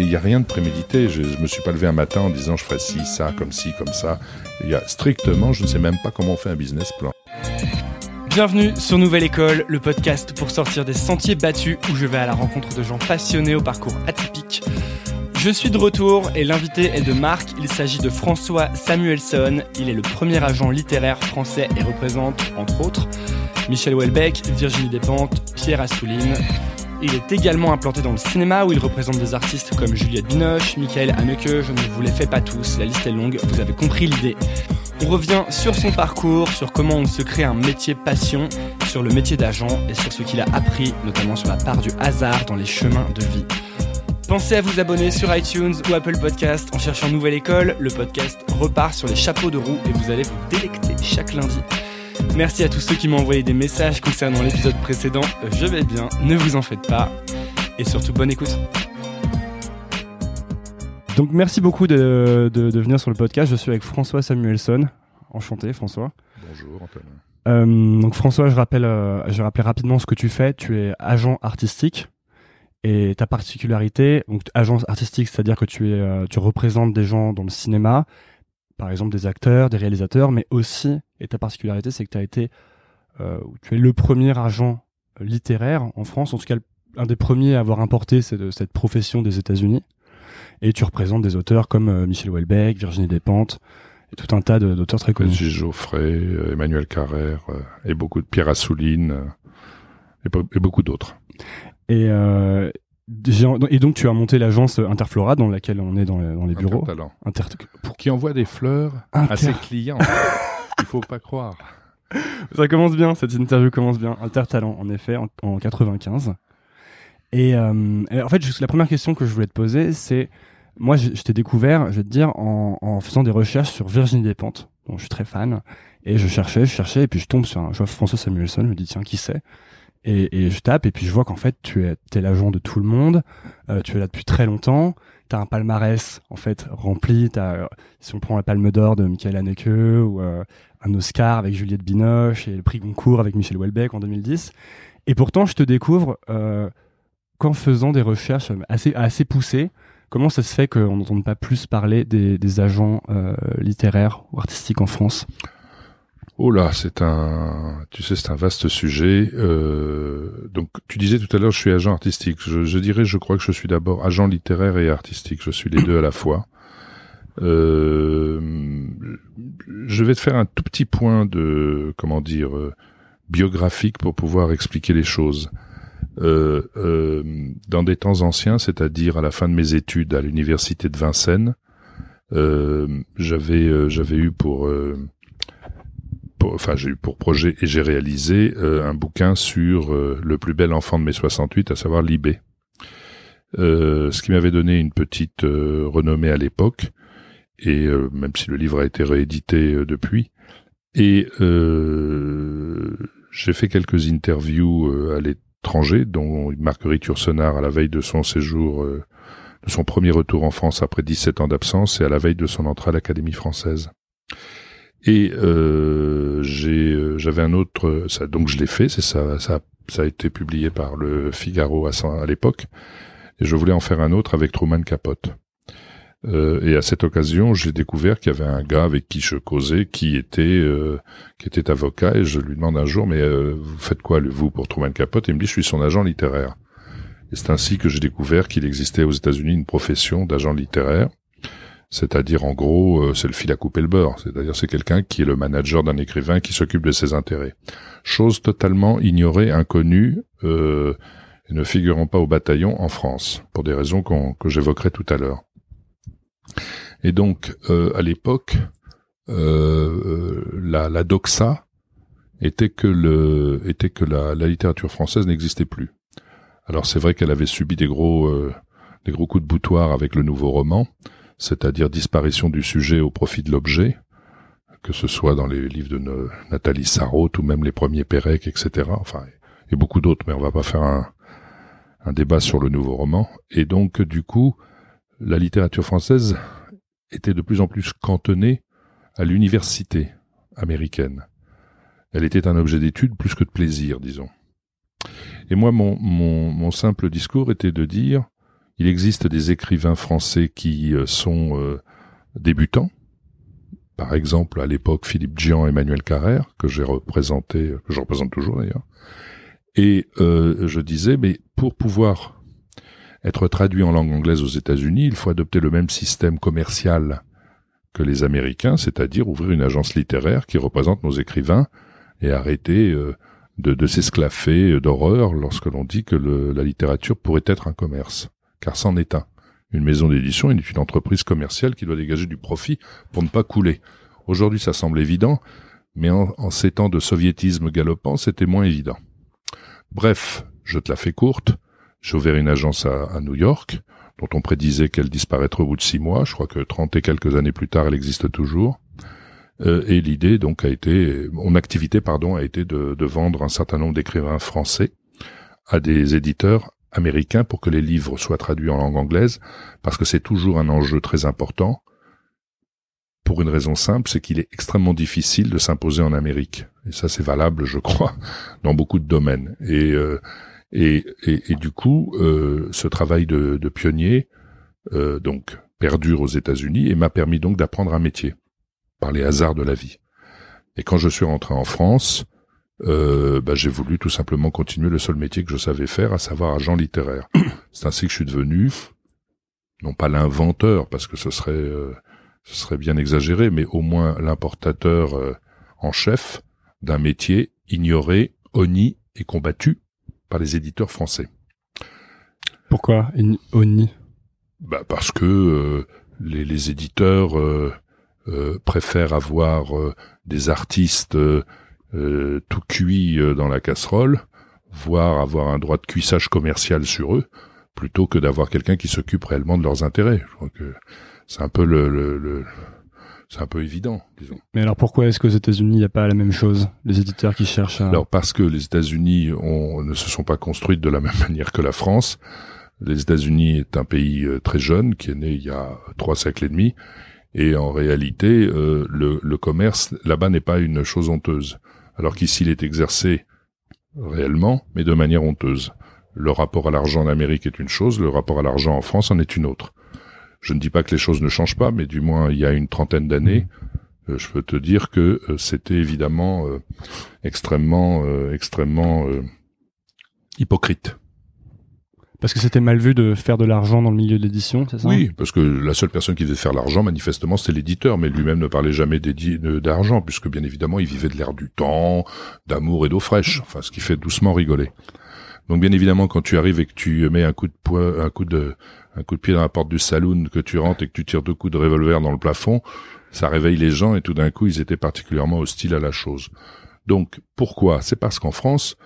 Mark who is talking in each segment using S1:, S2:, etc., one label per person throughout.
S1: il n'y a rien de prémédité. Je, je me suis pas levé un matin en disant je ferai ci, ça, comme ci, comme ça. Il y a strictement, je ne sais même pas comment on fait un business plan.
S2: Bienvenue sur Nouvelle École, le podcast pour sortir des sentiers battus où je vais à la rencontre de gens passionnés au parcours atypique. Je suis de retour et l'invité est de Marc. Il s'agit de François Samuelson. Il est le premier agent littéraire français et représente, entre autres, Michel Houellebecq, Virginie Despentes, Pierre Assouline. Il est également implanté dans le cinéma où il représente des artistes comme Juliette Binoche, Michael Haneke, je ne vous les fais pas tous, la liste est longue, vous avez compris l'idée. On revient sur son parcours, sur comment on se crée un métier passion, sur le métier d'agent et sur ce qu'il a appris, notamment sur la part du hasard dans les chemins de vie. Pensez à vous abonner sur iTunes ou Apple Podcast en cherchant Nouvelle École. Le podcast repart sur les chapeaux de roue et vous allez vous délecter chaque lundi. Merci à tous ceux qui m'ont envoyé des messages concernant l'épisode précédent. Je vais bien, ne vous en faites pas. Et surtout, bonne écoute. Donc merci beaucoup de, de- de venir sur le podcast. Je suis avec François Samuelson. Enchanté François.
S1: Bonjour Antoine.
S2: Euh, donc François, je rappelle, euh, je vais rappeler rapidement ce que tu fais. Tu es agent artistique et ta particularité, donc agent artistique, c'est-à-dire que tu es, euh, tu représentes des gens dans le cinéma, par exemple des acteurs, des réalisateurs, mais aussi, et ta particularité, c'est que tu as été, euh, tu es le premier agent littéraire en France, en tout cas un des premiers à avoir importé cette, cette profession des États-Unis. Et tu représentes des auteurs comme euh, Michel Houellebecq, Virginie Despentes, et tout un tas d'auteurs très connus.
S1: Gilles Geoffrey, euh, Emmanuel Carrère euh, et beaucoup de Pierre Assouline euh, et, et beaucoup d'autres.
S2: Et, euh, et donc tu as monté l'agence Interflora dans laquelle on est dans, les- dans les bureaux.
S1: Intertalent.
S2: Inter
S1: Pour qui envoie des fleurs
S2: Inter-
S1: à ses clients. Il faut pas croire.
S2: Ça commence bien, cette interview commence bien. Intertalent, en effet, en, en 95. Et, euh, et en fait, la première question que je voulais te poser, c'est moi, je, je t'ai découvert, je vais te dire, en, en faisant des recherches sur Virginie Despentes, dont je suis très fan. Et je cherchais, je cherchais, et puis je tombe sur un, je vois François Samuelson, je me dis tiens qui c'est? Et, je tape, et puis je vois qu'en fait tu es, l'agent de tout le monde, euh, tu es là depuis très longtemps, t'as un palmarès en fait rempli, t'as, euh, si on prend la Palme d'Or de Michael Haneke ou euh, un Oscar avec Juliette Binoche et le prix Goncourt avec Michel Houellebecq en 2010. Et pourtant, je te découvre qu'en faisant des recherches assez, assez poussées, comment ça se fait qu'on n'entende pas plus parler des, agents littéraires ou artistiques en France?
S1: Oh là, c'est un, tu sais, c'est un vaste sujet. Euh, donc, tu disais tout à l'heure, je suis agent artistique. Je, je dirais, je crois que je suis d'abord agent littéraire et artistique. Je suis les deux à la fois. Euh, je vais te faire un tout petit point de, comment dire, euh, biographique pour pouvoir expliquer les choses. Euh, euh, dans des temps anciens, c'est-à-dire à la fin de mes études à l'université de Vincennes, j'avais, j'avais eu pour enfin j'ai eu pour projet et j'ai réalisé euh, un bouquin sur euh, le plus bel enfant de mai 68, à savoir Libé. Euh, ce qui m'avait donné une petite euh, renommée à l'époque, et euh, même si le livre a été réédité depuis. Et j'ai fait quelques interviews à l'étranger, dont Marguerite Yourcenar à la veille de son séjour, de son premier retour en France après 17 ans d'absence, et à la veille de son entrée à l'Académie française. Et euh, euh, j'avais un autre, ça, donc je l'ai fait, c'est ça, ça, ça a été publié par le Figaro à, l'époque, et je voulais en faire un autre avec Truman Capote. Euh, et à cette occasion, j'ai découvert qu'il y avait un gars avec qui je causais, qui était, qui était avocat, et je lui demande un jour, mais vous faites quoi vous pour Truman Capote? Et il me dit, je suis son agent littéraire. Et c'est ainsi que j'ai découvert qu'il existait aux États-Unis une profession d'agent littéraire. C'est-à-dire, en gros, euh, c'est le fil à couper le beurre. C'est-à-dire, c'est quelqu'un qui est le manager d'un écrivain qui s'occupe de ses intérêts. Chose totalement ignorée, inconnue, euh, et ne figurant pas au bataillon en France, pour des raisons que j'évoquerai tout à l'heure. Et donc, euh, à l'époque, la, la doxa était que la, littérature française n'existait plus. Alors c'est vrai qu'elle avait subi gros des gros coups de boutoir avec le nouveau roman, c'est-à-dire disparition du sujet au profit de l'objet, que ce soit dans les livres de Nathalie Sarraute ou même les premiers Pérec, etc. Enfin, et beaucoup d'autres, mais on va pas faire un, débat sur le nouveau roman. Et donc, du coup, la littérature française était de plus en plus cantonnée à l'université américaine. Elle était un objet d'étude plus que de plaisir, disons. Et moi, mon simple discours était de dire Il existe des écrivains français qui sont débutants. Par exemple, à l'époque, Philippe Gian, Emmanuel Carrère, que j'ai représenté, que je représente toujours d'ailleurs. Et je disais, mais pour pouvoir être traduit en langue anglaise aux États-Unis, il faut adopter le même système commercial que les Américains, c'est-à-dire ouvrir une agence littéraire qui représente nos écrivains et arrêter euh, de, de s'esclaffer d'horreur lorsque l'on dit que la littérature pourrait être un commerce, car c'en est un. Une maison d'édition est une entreprise commerciale qui doit dégager du profit pour ne pas couler. Aujourd'hui, ça semble évident, mais en, ces temps de soviétisme galopant, c'était moins évident. Bref, je te la fais courte. J'ai ouvert une agence à, New York, dont on prédisait qu'elle disparaîtrait au bout de six mois. Je crois que trente et quelques années plus tard, elle existe toujours. Euh, et l'idée donc a été, mon activité pardon, a été de vendre un certain nombre d'écrivains français à des éditeurs américains pour que les livres soient traduits en langue anglaise, parce que c'est toujours un enjeu très important. Pour une raison simple, c'est qu'il est extrêmement difficile de s'imposer en Amérique. Et ça, c'est valable, je crois, dans beaucoup de domaines. Et euh, et, et, du coup, euh, ce travail de, de pionnier, euh, donc, perdure aux États-Unis et m'a permis donc d'apprendre un métier par les hasards de la vie. Et quand je suis rentré en France, euh, bah, j'ai voulu tout simplement continuer le seul métier que je savais faire, à savoir agent littéraire. C'est ainsi que je suis devenu, non pas l'inventeur, parce que ce serait, euh, ce serait bien exagéré, mais au moins l'importateur euh, en chef d'un métier ignoré, honni et combattu par les éditeurs français.
S2: Pourquoi ONI
S1: bah Parce que euh, les, les, éditeurs euh, euh, préfèrent avoir des artistes tout cuits dans la casserole, voire avoir un droit de cuissage commercial sur eux, plutôt que d'avoir quelqu'un qui s'occupe réellement de leurs intérêts. Je crois que c'est un peu le, le, le c'est un peu évident, disons.
S2: Mais alors pourquoi est-ce qu'aux États-Unis il n'y a pas la même chose Les éditeurs qui cherchent à...
S1: Alors parce que les États-Unis ne se sont pas construites de la même manière que la France. Les États-Unis est un pays euh, très jeune qui est né il y a trois siècles et demi, et en réalité euh, le, le commerce là-bas n'est pas une chose honteuse, alors qu'ici il est exercé réellement, mais de manière honteuse. Le rapport à l'argent en Amérique est une chose, le rapport à l'argent en France en est une autre. Je ne dis pas que les choses ne changent pas, mais du moins il y a une trentaine d'années, euh, je peux te dire que euh, c'était évidemment euh, extrêmement, extrêmement hypocrite.
S2: Parce que c'était mal vu de faire de l'argent dans le milieu de l'édition, c'est ça?
S1: Oui, parce que la seule personne qui devait faire l'argent, manifestement, c'était l'éditeur, mais lui-même ne parlait jamais d'argent, puisque bien évidemment, il vivait de l'air du temps, d'amour et d'eau fraîche, enfin, ce qui fait doucement rigoler. Donc bien évidemment, quand tu arrives et que tu mets un coup de poing, un coup de, un coup de pied dans la porte du saloon, que tu rentres et que tu tires deux coups de revolver dans le plafond, ça réveille les gens et tout d'un coup, ils étaient particulièrement hostiles à la chose. Donc pourquoi? C'est parce qu'en France,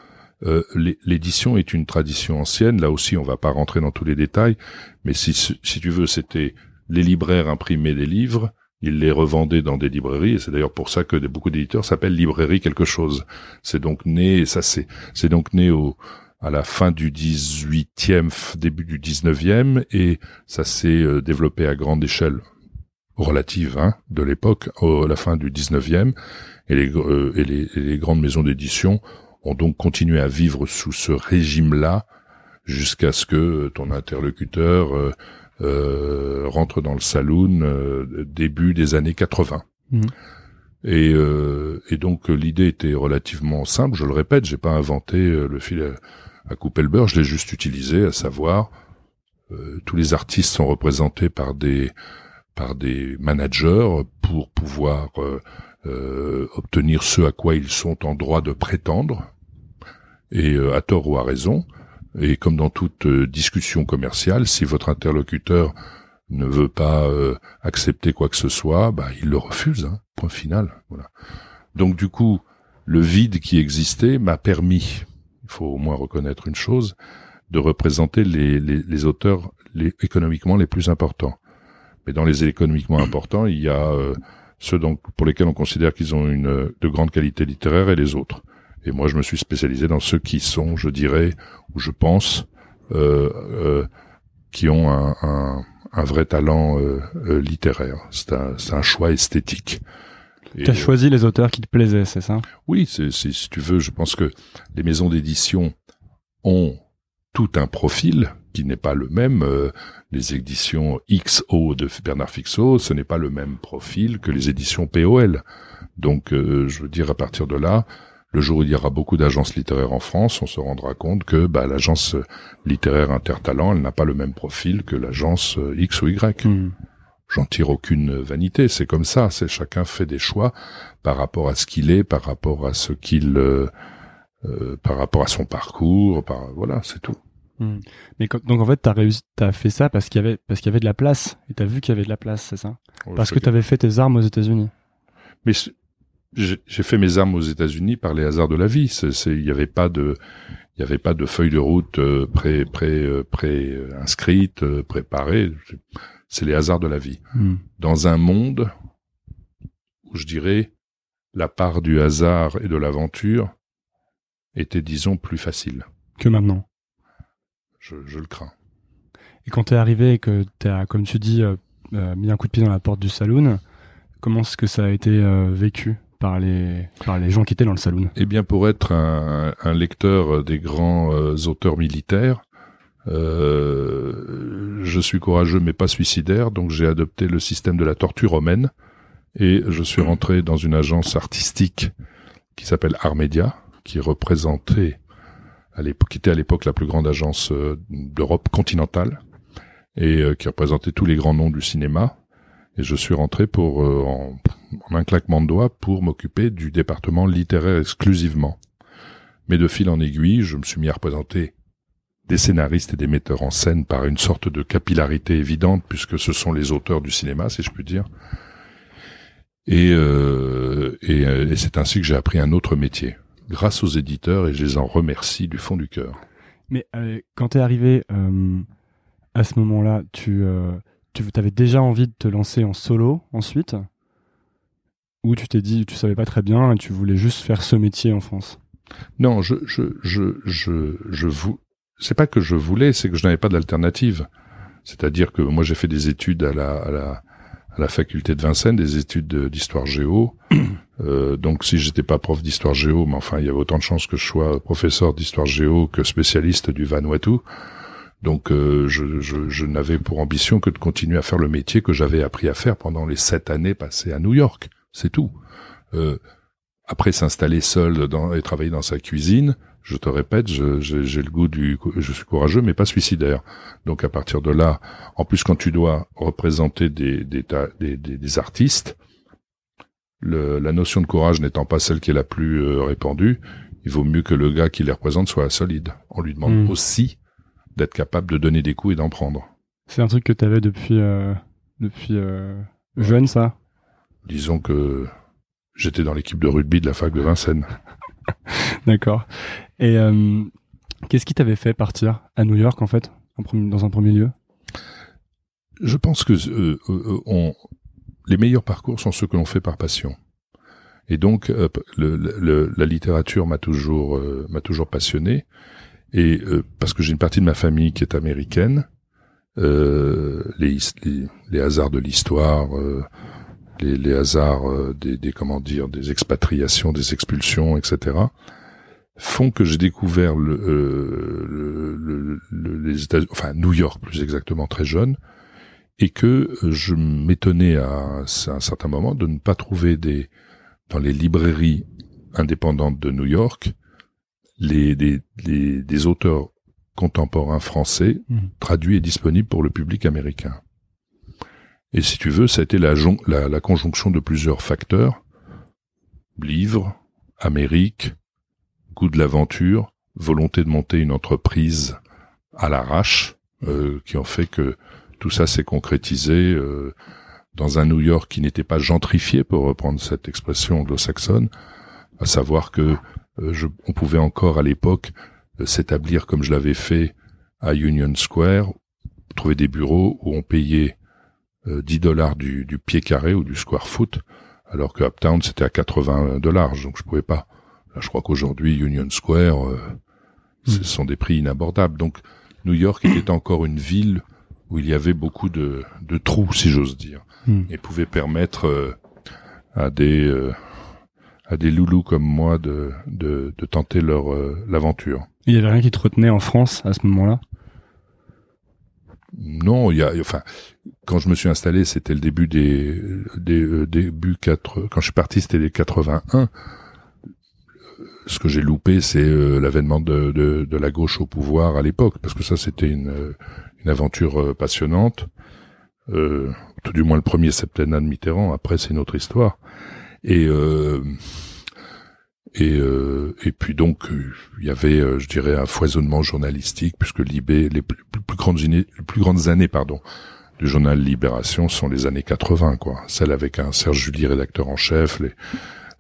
S1: euh, l'édition est une tradition ancienne. Là aussi, on va pas rentrer dans tous les détails, mais si, si tu veux, c'était les libraires imprimaient des livres, ils les revendaient dans des librairies, et c'est d'ailleurs pour ça que beaucoup d'éditeurs s'appellent librairie quelque chose. C'est donc né, ça c'est, c'est donc né au, à la fin du 18e, début du 19e, et ça s'est euh, développé à grande échelle relative hein, de l'époque, à la fin du 19e, et les, euh, et les, les grandes maisons d'édition ont donc continué à vivre sous ce régime-là jusqu'à ce que ton interlocuteur euh, euh rentre dans le saloon début des années 80. Mmh. Et, et, donc l'idée était relativement simple. Je le répète, j'ai pas inventé le fil à couper le beurre, je l'ai juste utilisé, à savoir euh, tous les artistes sont représentés par des par des managers pour pouvoir euh, euh, obtenir ce à quoi ils sont en droit de prétendre, et à tort ou à raison. Et comme dans toute discussion commerciale, si votre interlocuteur ne veut pas accepter quoi que ce soit, bah, il le refuse. Hein, point final. Voilà. Donc du coup, le vide qui existait m'a permis faut au moins reconnaître une chose, de représenter les, les, auteurs les, économiquement les plus importants. Mais dans les économiquement importants, il y a euh, ceux donc pour lesquels on considère qu'ils ont une de grande qualité littéraire et les autres. Et moi, je me suis spécialisé dans ceux qui sont, je dirais, ou je pense, euh, euh, qui ont un, un, un vrai talent littéraire. C'est un, un choix esthétique.
S2: Tu as choisi les auteurs qui te plaisaient, c'est ça?
S1: Oui, c'est si tu veux, je pense que les maisons d'édition ont tout un profil qui n'est pas le même. Euh, les éditions XO de Bernard Fixot, ce n'est pas le même profil que les éditions POL. Donc, euh, je veux dire, à partir de là, le jour où il y aura beaucoup d'agences littéraires en France, on se rendra compte que bah, l'agence littéraire Intertalent, elle n'a pas le même profil que l'agence euh, X ou Y. Hmm. J'en tire aucune vanité, c'est comme ça. C'est chacun fait des choix par rapport à ce qu'il est, par rapport à ce qu'il, euh, euh, par rapport à son parcours, par voilà, c'est tout.
S2: Hmm. Mais donc en fait, t'as réussi, t'as fait ça parce qu'il y avait parce qu'il y avait de la place et t'as vu qu'il y avait de la place, c'est ça? Parce que t'avais fait tes armes aux États-Unis.
S1: Mais j'ai fait mes armes aux États-Unis par les hasards de la vie. Il n'y avait pas de, il y avait pas de feuille de route euh, pré pré euh, pré inscrite, euh, préparée. C'est les hasards de la vie. Hmm. Dans un monde où je dirais la part du hasard et de l'aventure était, disons, plus facile
S2: que maintenant.
S1: Je, je le crains.
S2: Et quand t'es arrivé et que t'as, comme tu dis, mis un coup de pied dans la porte du saloon, comment est-ce que ça a été vécu? Par les, par les gens qui étaient dans le saloon
S1: Eh bien, pour être un, lecteur des grands euh, auteurs militaires, euh, je suis courageux mais pas suicidaire, donc j'ai adopté le système de la torture romaine et je suis rentré dans une agence artistique qui s'appelle Armedia, qui représentait à l'époque, qui était à l'époque la plus grande agence euh, d'Europe continentale et qui représentait tous les grands noms du cinéma. Et je suis rentré pour en un claquement de doigts pour m'occuper du département littéraire exclusivement. Mais de fil en aiguille, je me suis mis à représenter des scénaristes et des metteurs en scène par une sorte de capillarité évidente, puisque ce sont les auteurs du cinéma, si je puis dire. Et, euh, et, c'est ainsi que j'ai appris un autre métier, grâce aux éditeurs, et je les en remercie du fond du cœur.
S2: Mais euh, quand tu es arrivé euh, à ce moment-là, tu, tu avais déjà envie de te lancer en solo ensuite? Ou tu t'es dit, tu savais pas très bien et tu voulais juste faire ce métier en France
S1: Non, je, je, je, je, je vous, c'est pas que je voulais, c'est que je n'avais pas d'alternative. C'est-à-dire que moi j'ai fait des études à la, à la, à la faculté de Vincennes, des études d'histoire géo. Euh, donc si j'étais pas prof d'histoire géo, mais enfin il y avait autant de chances que je sois professeur d'histoire géo que spécialiste du Vanuatu. Donc euh, je, je, je n'avais pour ambition que de continuer à faire le métier que j'avais appris à faire pendant les sept années passées à New York. C'est tout. Euh, après s'installer seul dans, et travailler dans sa cuisine, je te répète, j'ai le goût du, je suis courageux mais pas suicidaire. Donc à partir de là, en plus quand tu dois représenter des des, des, des, artistes, le, la notion de courage n'étant pas celle qui est la plus euh, répandue, il vaut mieux que le gars qui les représente soit solide. On lui demande hmm. aussi d'être capable de donner des coups et d'en prendre.
S2: C'est un truc que tu avais depuis euh, depuis jeune, ça?
S1: Disons que j'étais dans l'équipe de rugby de la fac de Vincennes.
S2: D'accord. Et euh, qu'est-ce qui t'avait fait partir à New York en fait, dans un premier lieu?
S1: Je pense que euh, euh, on, les meilleurs parcours sont ceux que l'on fait par passion. Et donc, le, le, la littérature m'a toujours m'a toujours passionné. Et parce que j'ai une partie de ma famille qui est américaine, les, les, les hasards de l'histoire les, hasards euh, des, des, comment dire des expatriations, des expulsions, etc. font que j'ai découvert le, euh, les États, enfin New York plus exactement très jeune, et que je m'étonnais à, un certain moment de ne pas trouver des dans les librairies indépendantes de New York les des, des, auteurs contemporains français mmh. traduits et disponibles pour le public américain. Et si tu veux, ça a été la, conjonction de plusieurs facteurs. Livres, Amérique, goût de l'aventure, volonté de monter une entreprise à l'arrache, euh, qui ont fait que tout ça s'est concrétisé euh, dans un New York qui n'était pas gentrifié, pour reprendre cette expression anglo-saxonne, à savoir que euh, on pouvait encore à l'époque s'établir comme je l'avais fait à Union Square, trouver des bureaux où on payait 10 euh, dollars du, du, pied carré ou du square foot, alors que Uptown c'était à 80 dollars, donc je pouvais pas. Là, je crois qu'aujourd'hui Union Square, euh, ce hmm. sont des prix inabordables. Donc New York était encore une ville où il y avait beaucoup de, de trous, si j'ose dire, hmm. et pouvait permettre euh, à des à des loulous comme moi de, de, de tenter leur l'aventure.
S2: Il y avait rien qui te retenait en France à ce moment-là?
S1: Non, il y a, enfin, quand je me suis installé, c'était le début des, des début 4, quand je suis parti, c'était les 81 ce que j'ai loupé, c'est euh, l'avènement de, de, de, la gauche au pouvoir à l'époque, parce que ça, c'était une, une aventure euh, passionnante. Euh, tout du moins le premier septennat de Mitterrand. Après, c'est une autre histoire. Et et et puis donc il y avait, je dirais, un foisonnement journalistique, puisque Libé, les plus grandes années, pardon, du journal Libération sont les années 80, quoi. Celle avec un Serge Julie rédacteur en chef,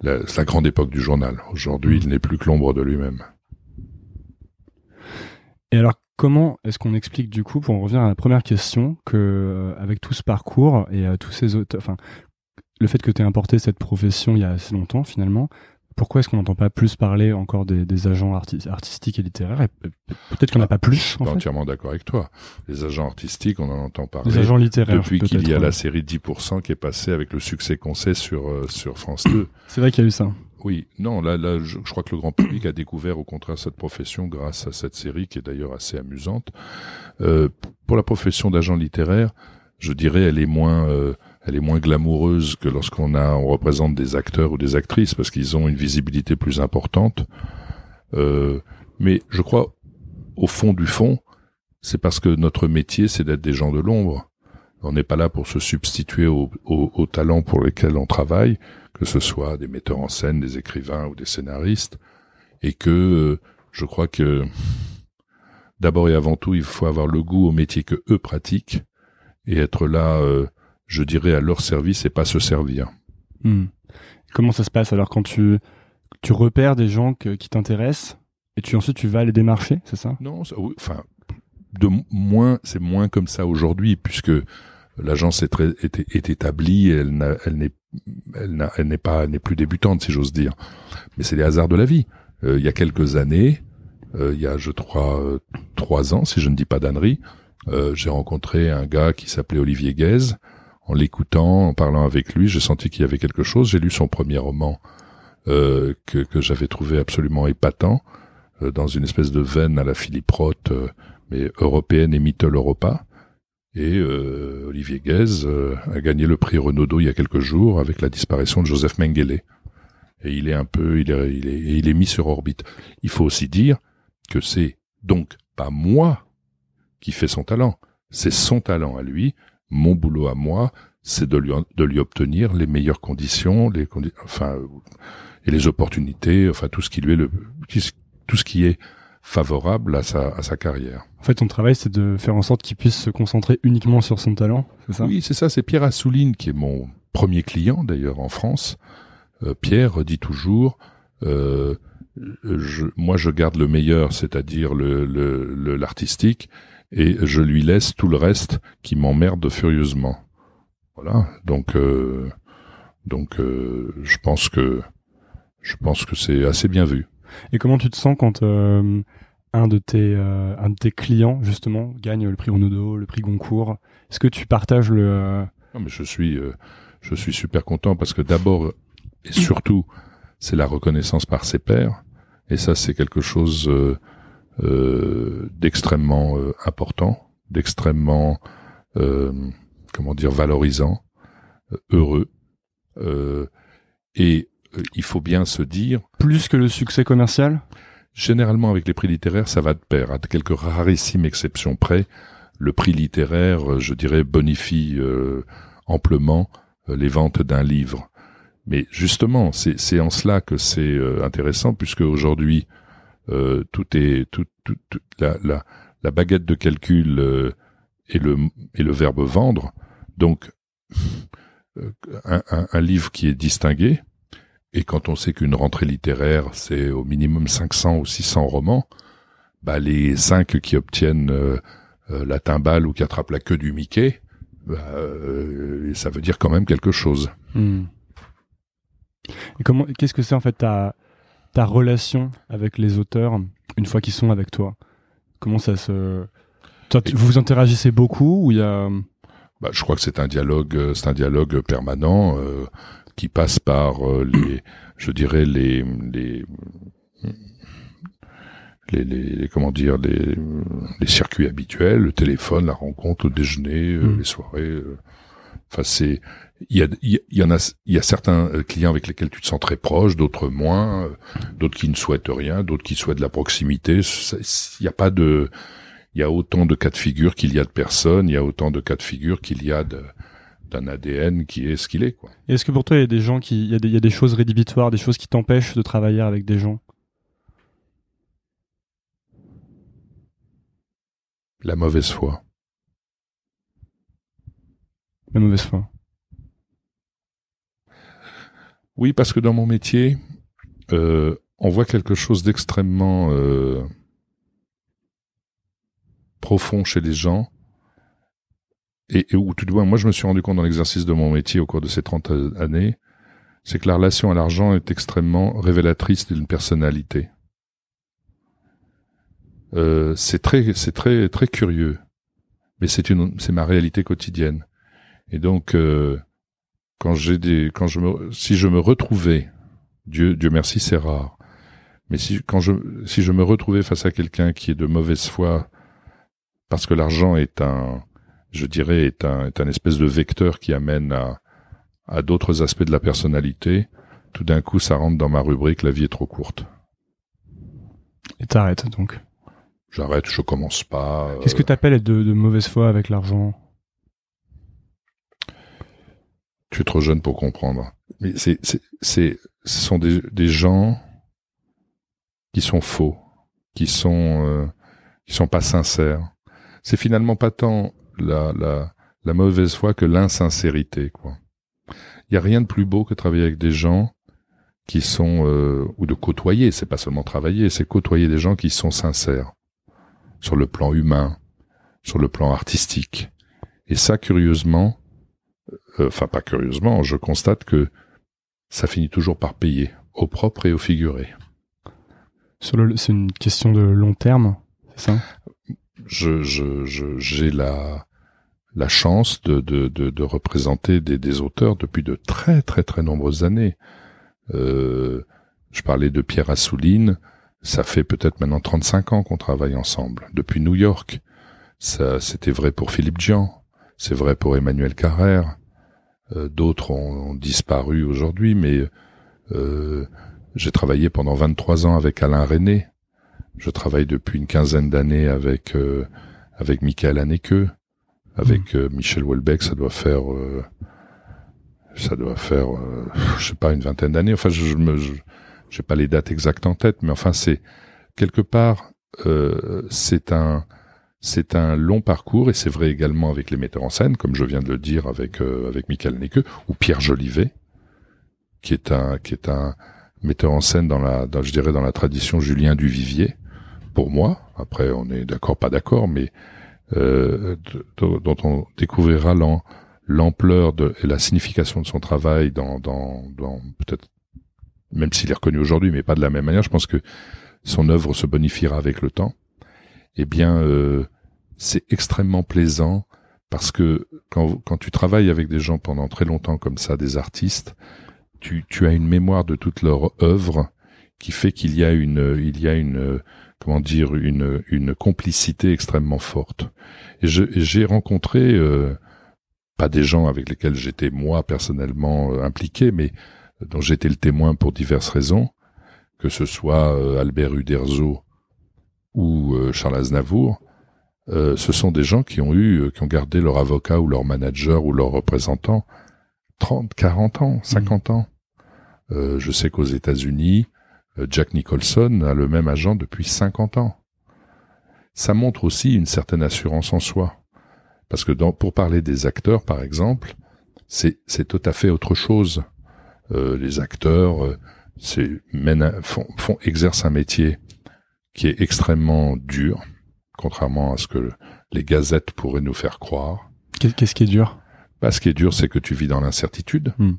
S1: la grande époque du journal. Aujourd'hui, il n'est plus que l'ombre de lui-même.
S2: Et alors, comment est-ce qu'on explique du coup, pour en revenir à la première question, que euh, avec tout ce parcours et euh, tous ces autres, enfin, le fait que tu aies importé cette profession il y a assez longtemps finalement, pourquoi est-ce qu'on n'entend pas plus parler encore des, agents artistiques et littéraires Peut-être qu'on n'a pas plus. Je
S1: suis entièrement d'accord avec toi. Les agents artistiques, on en entend parler.
S2: Les agents littéraires.
S1: Depuis qu'il y a la série 10% qui est passée avec le succès qu'on sait sur euh, sur France 2.
S2: C'est vrai qu'il y a eu ça.
S1: Oui, non, là, là, je, crois que le grand public a découvert au contraire cette profession grâce à cette série qui est d'ailleurs assez amusante. Euh, pour la profession d'agent littéraire, je dirais, elle est moins euh, elle est moins glamoureuse que lorsqu'on a on représente des acteurs ou des actrices parce qu'ils ont une visibilité plus importante. Euh, mais je crois au fond du fond, c'est parce que notre métier c'est d'être des gens de l'ombre. On n'est pas là pour se substituer aux, talents pour lesquels on travaille, que ce soit des metteurs en scène, des écrivains ou des scénaristes, et que euh, je crois que d'abord et avant tout, il faut avoir le goût au métier que eux pratiquent et être là euh, je dirais, à leur service et pas se servir.
S2: Hmm. Comment ça se passe alors quand tu, tu repères des gens qui t'intéressent et tu ensuite tu vas les démarcher, c'est ça?
S1: Non, enfin, de moins, c'est moins comme ça aujourd'hui puisque l'agence est, très, est, établie, elle, elle n'est, elle, n'est pas, n'est plus débutante si j'ose dire. Mais c'est les hasards de la vie. Euh, il y a quelques années, euh, il y a je crois euh, trois ans, si je ne dis pas d'annerie, j'ai rencontré un gars qui s'appelait Olivier Guèze, en l'écoutant, en parlant avec lui, j'ai senti qu'il y avait quelque chose. J'ai lu son premier roman euh, que, j'avais trouvé absolument épatant, euh, dans une espèce de veine à la Philippe Roth, euh, mais européenne et Mittel Europa. Et Olivier Guez a gagné le prix Renaudot il y a quelques jours avec la disparition de Joseph Mengele. Et il est un peu, il est, il est, il est mis sur orbite. Il faut aussi dire que c'est donc pas moi qui fais son talent, c'est son talent à lui, mon boulot à moi, c'est de lui, de lui obtenir les meilleures conditions, les enfin, et les opportunités, enfin tout ce qui lui est le, tout ce qui est favorable à sa, à sa carrière.
S2: En fait, ton travail, c'est de faire en sorte qu'il puisse se concentrer uniquement sur son talent, c'est ça?
S1: Oui, c'est ça. C'est Pierre Assouline qui est mon premier client d'ailleurs en France. Euh, Pierre dit toujours, euh, je, moi je garde le meilleur, c'est-à-dire le l'artistique, et je lui laisse tout le reste qui m'emmerde furieusement. Voilà, donc euh, donc euh, je pense que je pense que c'est assez bien vu.
S2: Et comment tu te sens quand euh, un de tes un de tes clients justement gagne le prix Renaudot, le prix Goncourt? Est-ce que tu partages le
S1: Non, mais je suis je suis super content parce que d'abord et surtout c'est la reconnaissance par ses pairs et ça c'est quelque chose euh, d'extrêmement euh, important, d'extrêmement euh, comment dire valorisant, heureux. et il faut bien se dire
S2: plus que le succès commercial?
S1: Généralement, avec les prix littéraires, ça va de pair. À quelques rarissimes exceptions près, le prix littéraire, je dirais, bonifie amplement les ventes d'un livre. Mais justement, c'est en cela que c'est intéressant, puisque aujourd'hui, euh, tout est tout, tout, la, la, la, baguette de calcul euh, et le et le verbe vendre. Donc euh, un, un, un, livre qui est distingué et quand on sait qu'une rentrée littéraire c'est au minimum 500 ou 600 romans, bah les cinq qui obtiennent euh, la timbale ou qui attrapent la queue du Mickey, bah, ça veut dire quand même quelque chose.
S2: Hmm. Comment qu'est-ce que c'est en fait ta ta relation avec les auteurs une fois qu'ils sont avec toi Comment ça se toi, vous interagissez beaucoup ou il y a
S1: bah, je crois que c'est un dialogue, euh, c'est un dialogue permanent euh, qui passe par euh, les, je dirais les, les les, les, comment dire les, les circuits habituels, le téléphone, la rencontre, le déjeuner, mm. les soirées. Enfin, c'est il y, a, il y en a il y a certains euh, clients avec lesquels tu te sens très proche, d'autres moins, d'autres qui ne souhaitent rien, d'autres qui souhaitent la proximité. Il n'y a pas de il y a autant de cas de figure qu'il y a de personnes, il y a autant de cas de figure qu'il y a de d'un ADN qui est ce qu'il est quoi.
S2: Est-ce que pour toi il y a des gens qui il y a des, il y a des choses rédhibitoires, des choses qui t'empêchent de travailler avec des gens
S1: La mauvaise foi.
S2: La mauvaise foi.
S1: Oui, parce que dans mon métier, euh, on voit quelque chose d'extrêmement euh, profond chez les gens. Et, et où tout de moi je me suis rendu compte dans l'exercice de mon métier au cours de ces 30 années, c'est que la relation à l'argent est extrêmement révélatrice d'une personnalité. Euh, c'est très, c'est très, très curieux, mais c'est une, c'est ma réalité quotidienne. Et donc, euh, quand j'ai des, quand je me, si je me retrouvais, Dieu, Dieu merci, c'est rare. Mais si, quand je, si je me retrouvais face à quelqu'un qui est de mauvaise foi, parce que l'argent est un, je dirais, est un, est un espèce de vecteur qui amène à, à d'autres aspects de la personnalité, tout d'un coup, ça rentre dans ma rubrique, la vie est trop courte.
S2: Et t'arrêtes donc?
S1: J'arrête, je commence pas.
S2: Qu'est-ce que tu appelles être de, mauvaise foi avec l'argent?
S1: Tu es trop jeune pour comprendre. Mais c'est, c'est, c'est, ce sont des, des gens qui sont faux, qui sont, euh, qui sont pas sincères. C'est finalement pas tant la, la, la mauvaise foi que l'insincérité, quoi. Il y a rien de plus beau que travailler avec des gens qui sont euh, ou de côtoyer, c'est pas seulement travailler, c'est côtoyer des gens qui sont sincères sur le plan humain, sur le plan artistique. Et ça, curieusement, enfin pas curieusement, je constate que ça finit toujours par payer, au propre et au figuré.
S2: C'est une question de long terme, c'est ça?
S1: Je j'ai la la chance de de, de, représenter des, des auteurs depuis de très très très nombreuses années. Euh, je parlais de Pierre Assouline, ça fait peut-être maintenant 35 ans qu'on travaille ensemble, depuis New York. Ça, c'était vrai pour Philippe Jean, c'est vrai pour Emmanuel Carrère. Euh, d'autres ont, disparu aujourd'hui, mais euh, j'ai travaillé pendant 23 ans avec Alain René. Je travaille depuis une quinzaine d'années avec euh, avec Michael Haneke, avec mmh. Michel Houellebecq. Ça doit faire ça doit faire je sais pas une vingtaine d'années. Enfin, je, je me j'ai pas les dates exactes en tête, mais enfin c'est quelque part euh, c'est un c'est un long parcours et c'est vrai également avec les metteurs en scène, comme je viens de le dire avec euh, avec Michael Necke ou Pierre Jolivet, qui est un qui est un metteur en scène dans la je dirais dans la tradition Julien Duvivier pour moi. Après on est d'accord pas d'accord, mais euh, dont on découvrira l'ampleur de, et la signification de son travail dans, dans, dans peut-être même s'il est reconnu aujourd'hui, mais pas de la même manière. Je pense que son œuvre se bonifiera avec le temps. Eh bien, euh, c'est extrêmement plaisant parce que quand, quand tu travailles avec des gens pendant très longtemps comme ça, des artistes, tu, tu as une mémoire de toute leur œuvre qui fait qu'il y a une, il y a une, comment dire, une, une complicité extrêmement forte. Et j'ai rencontré euh, pas des gens avec lesquels j'étais moi personnellement euh, impliqué, mais dont j'étais le témoin pour diverses raisons, que ce soit euh, Albert Uderzo ou euh, Charles Aznavour, euh, ce sont des gens qui ont eu, qui ont gardé leur avocat ou leur manager ou leur représentant 30, 40 ans, 50 mmh. ans. je sais qu'aux États-Unis, Jack Nicholson a le même agent depuis 50 ans. Ça montre aussi une certaine assurance en soi. Parce que dans, pour parler des acteurs, par exemple, c'est, c'est tout à fait autre chose. Euh, les acteurs euh, font exercent un métier qui est extrêmement dur, contrairement à ce que les gazettes pourraient nous faire croire.
S2: Qu'est-ce qui est dur?
S1: Bah, Ce qui est dur, c'est que tu vis dans l'incertitude. Hmm.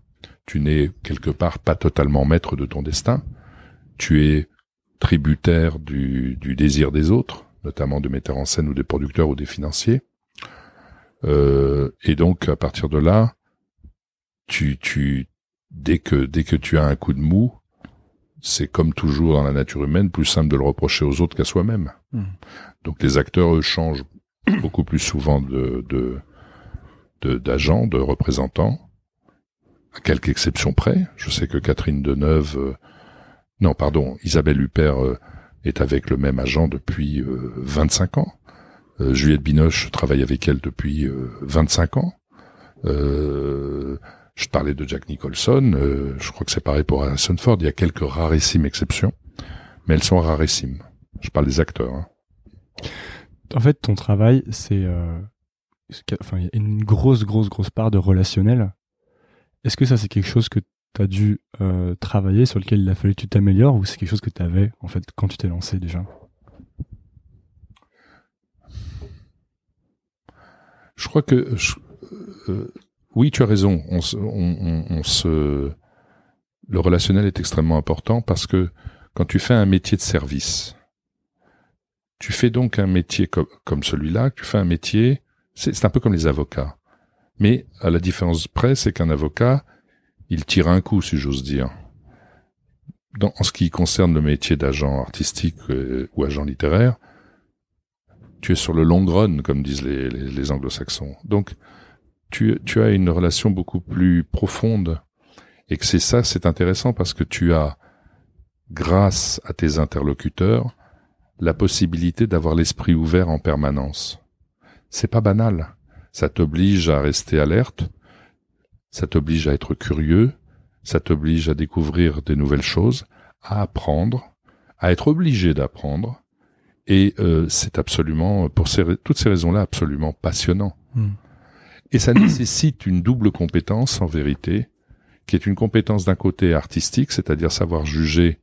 S1: Tu n'es quelque part pas totalement maître de ton destin. Tu es tributaire du, du désir des autres, notamment de metteurs en scène ou des producteurs ou des financiers. Euh, et donc, à partir de là, tu, tu, dès que dès que tu as un coup de mou, c'est comme toujours dans la nature humaine, plus simple de le reprocher aux autres qu'à soi-même.
S2: Hmm.
S1: Donc les acteurs eux, changent beaucoup plus souvent de de d'agents, de, représentants, à quelques exceptions près. Je sais que Catherine Deneuve, euh, non pardon, Isabelle Huppert euh, est avec le même agent depuis euh, 25 ans. Euh, Juliette Binoche travaille avec elle depuis 25 ans. Je parlais de Jack Nicholson, euh, je crois que c'est pareil pour Harrison Ford, il y a quelques rarissimes exceptions, mais elles sont rarissimes. Je parle des acteurs. Hein.
S2: En fait, ton travail, c'est... Euh, enfin, il y a une grosse, grosse, grosse part de relationnel. Est-ce que ça, c'est quelque chose que tu as dû euh, travailler, sur lequel il a fallu que tu t'améliores, ou c'est quelque chose que tu avais, en fait, quand tu t'es lancé déjà?
S1: Je crois que... Je, euh, oui, tu as raison. On, se, le relationnel est extrêmement important parce que quand tu fais un métier de service, tu fais donc un métier comme, celui-là, tu fais un métier, c'est un peu comme les avocats. Mais à la différence près, c'est qu'un avocat, il tire un coup, si j'ose dire. En ce qui concerne le métier d'agent artistique euh, ou agent littéraire, tu es sur le long run, comme disent les, les, les anglo-saxons. Donc, tu, as une relation beaucoup plus profonde et que c'est ça, c'est intéressant parce que tu as, grâce à tes interlocuteurs, la possibilité d'avoir l'esprit ouvert en permanence. C'est pas banal. Ça t'oblige à rester alerte, ça t'oblige à être curieux, ça t'oblige à découvrir des nouvelles choses, à apprendre, à être obligé d'apprendre. Et euh, c'est absolument, pour toutes ces raisons-là, absolument passionnant.
S2: Hmm.
S1: Et ça nécessite une double compétence, en vérité, qui est une compétence d'un côté artistique, c'est-à-dire savoir juger,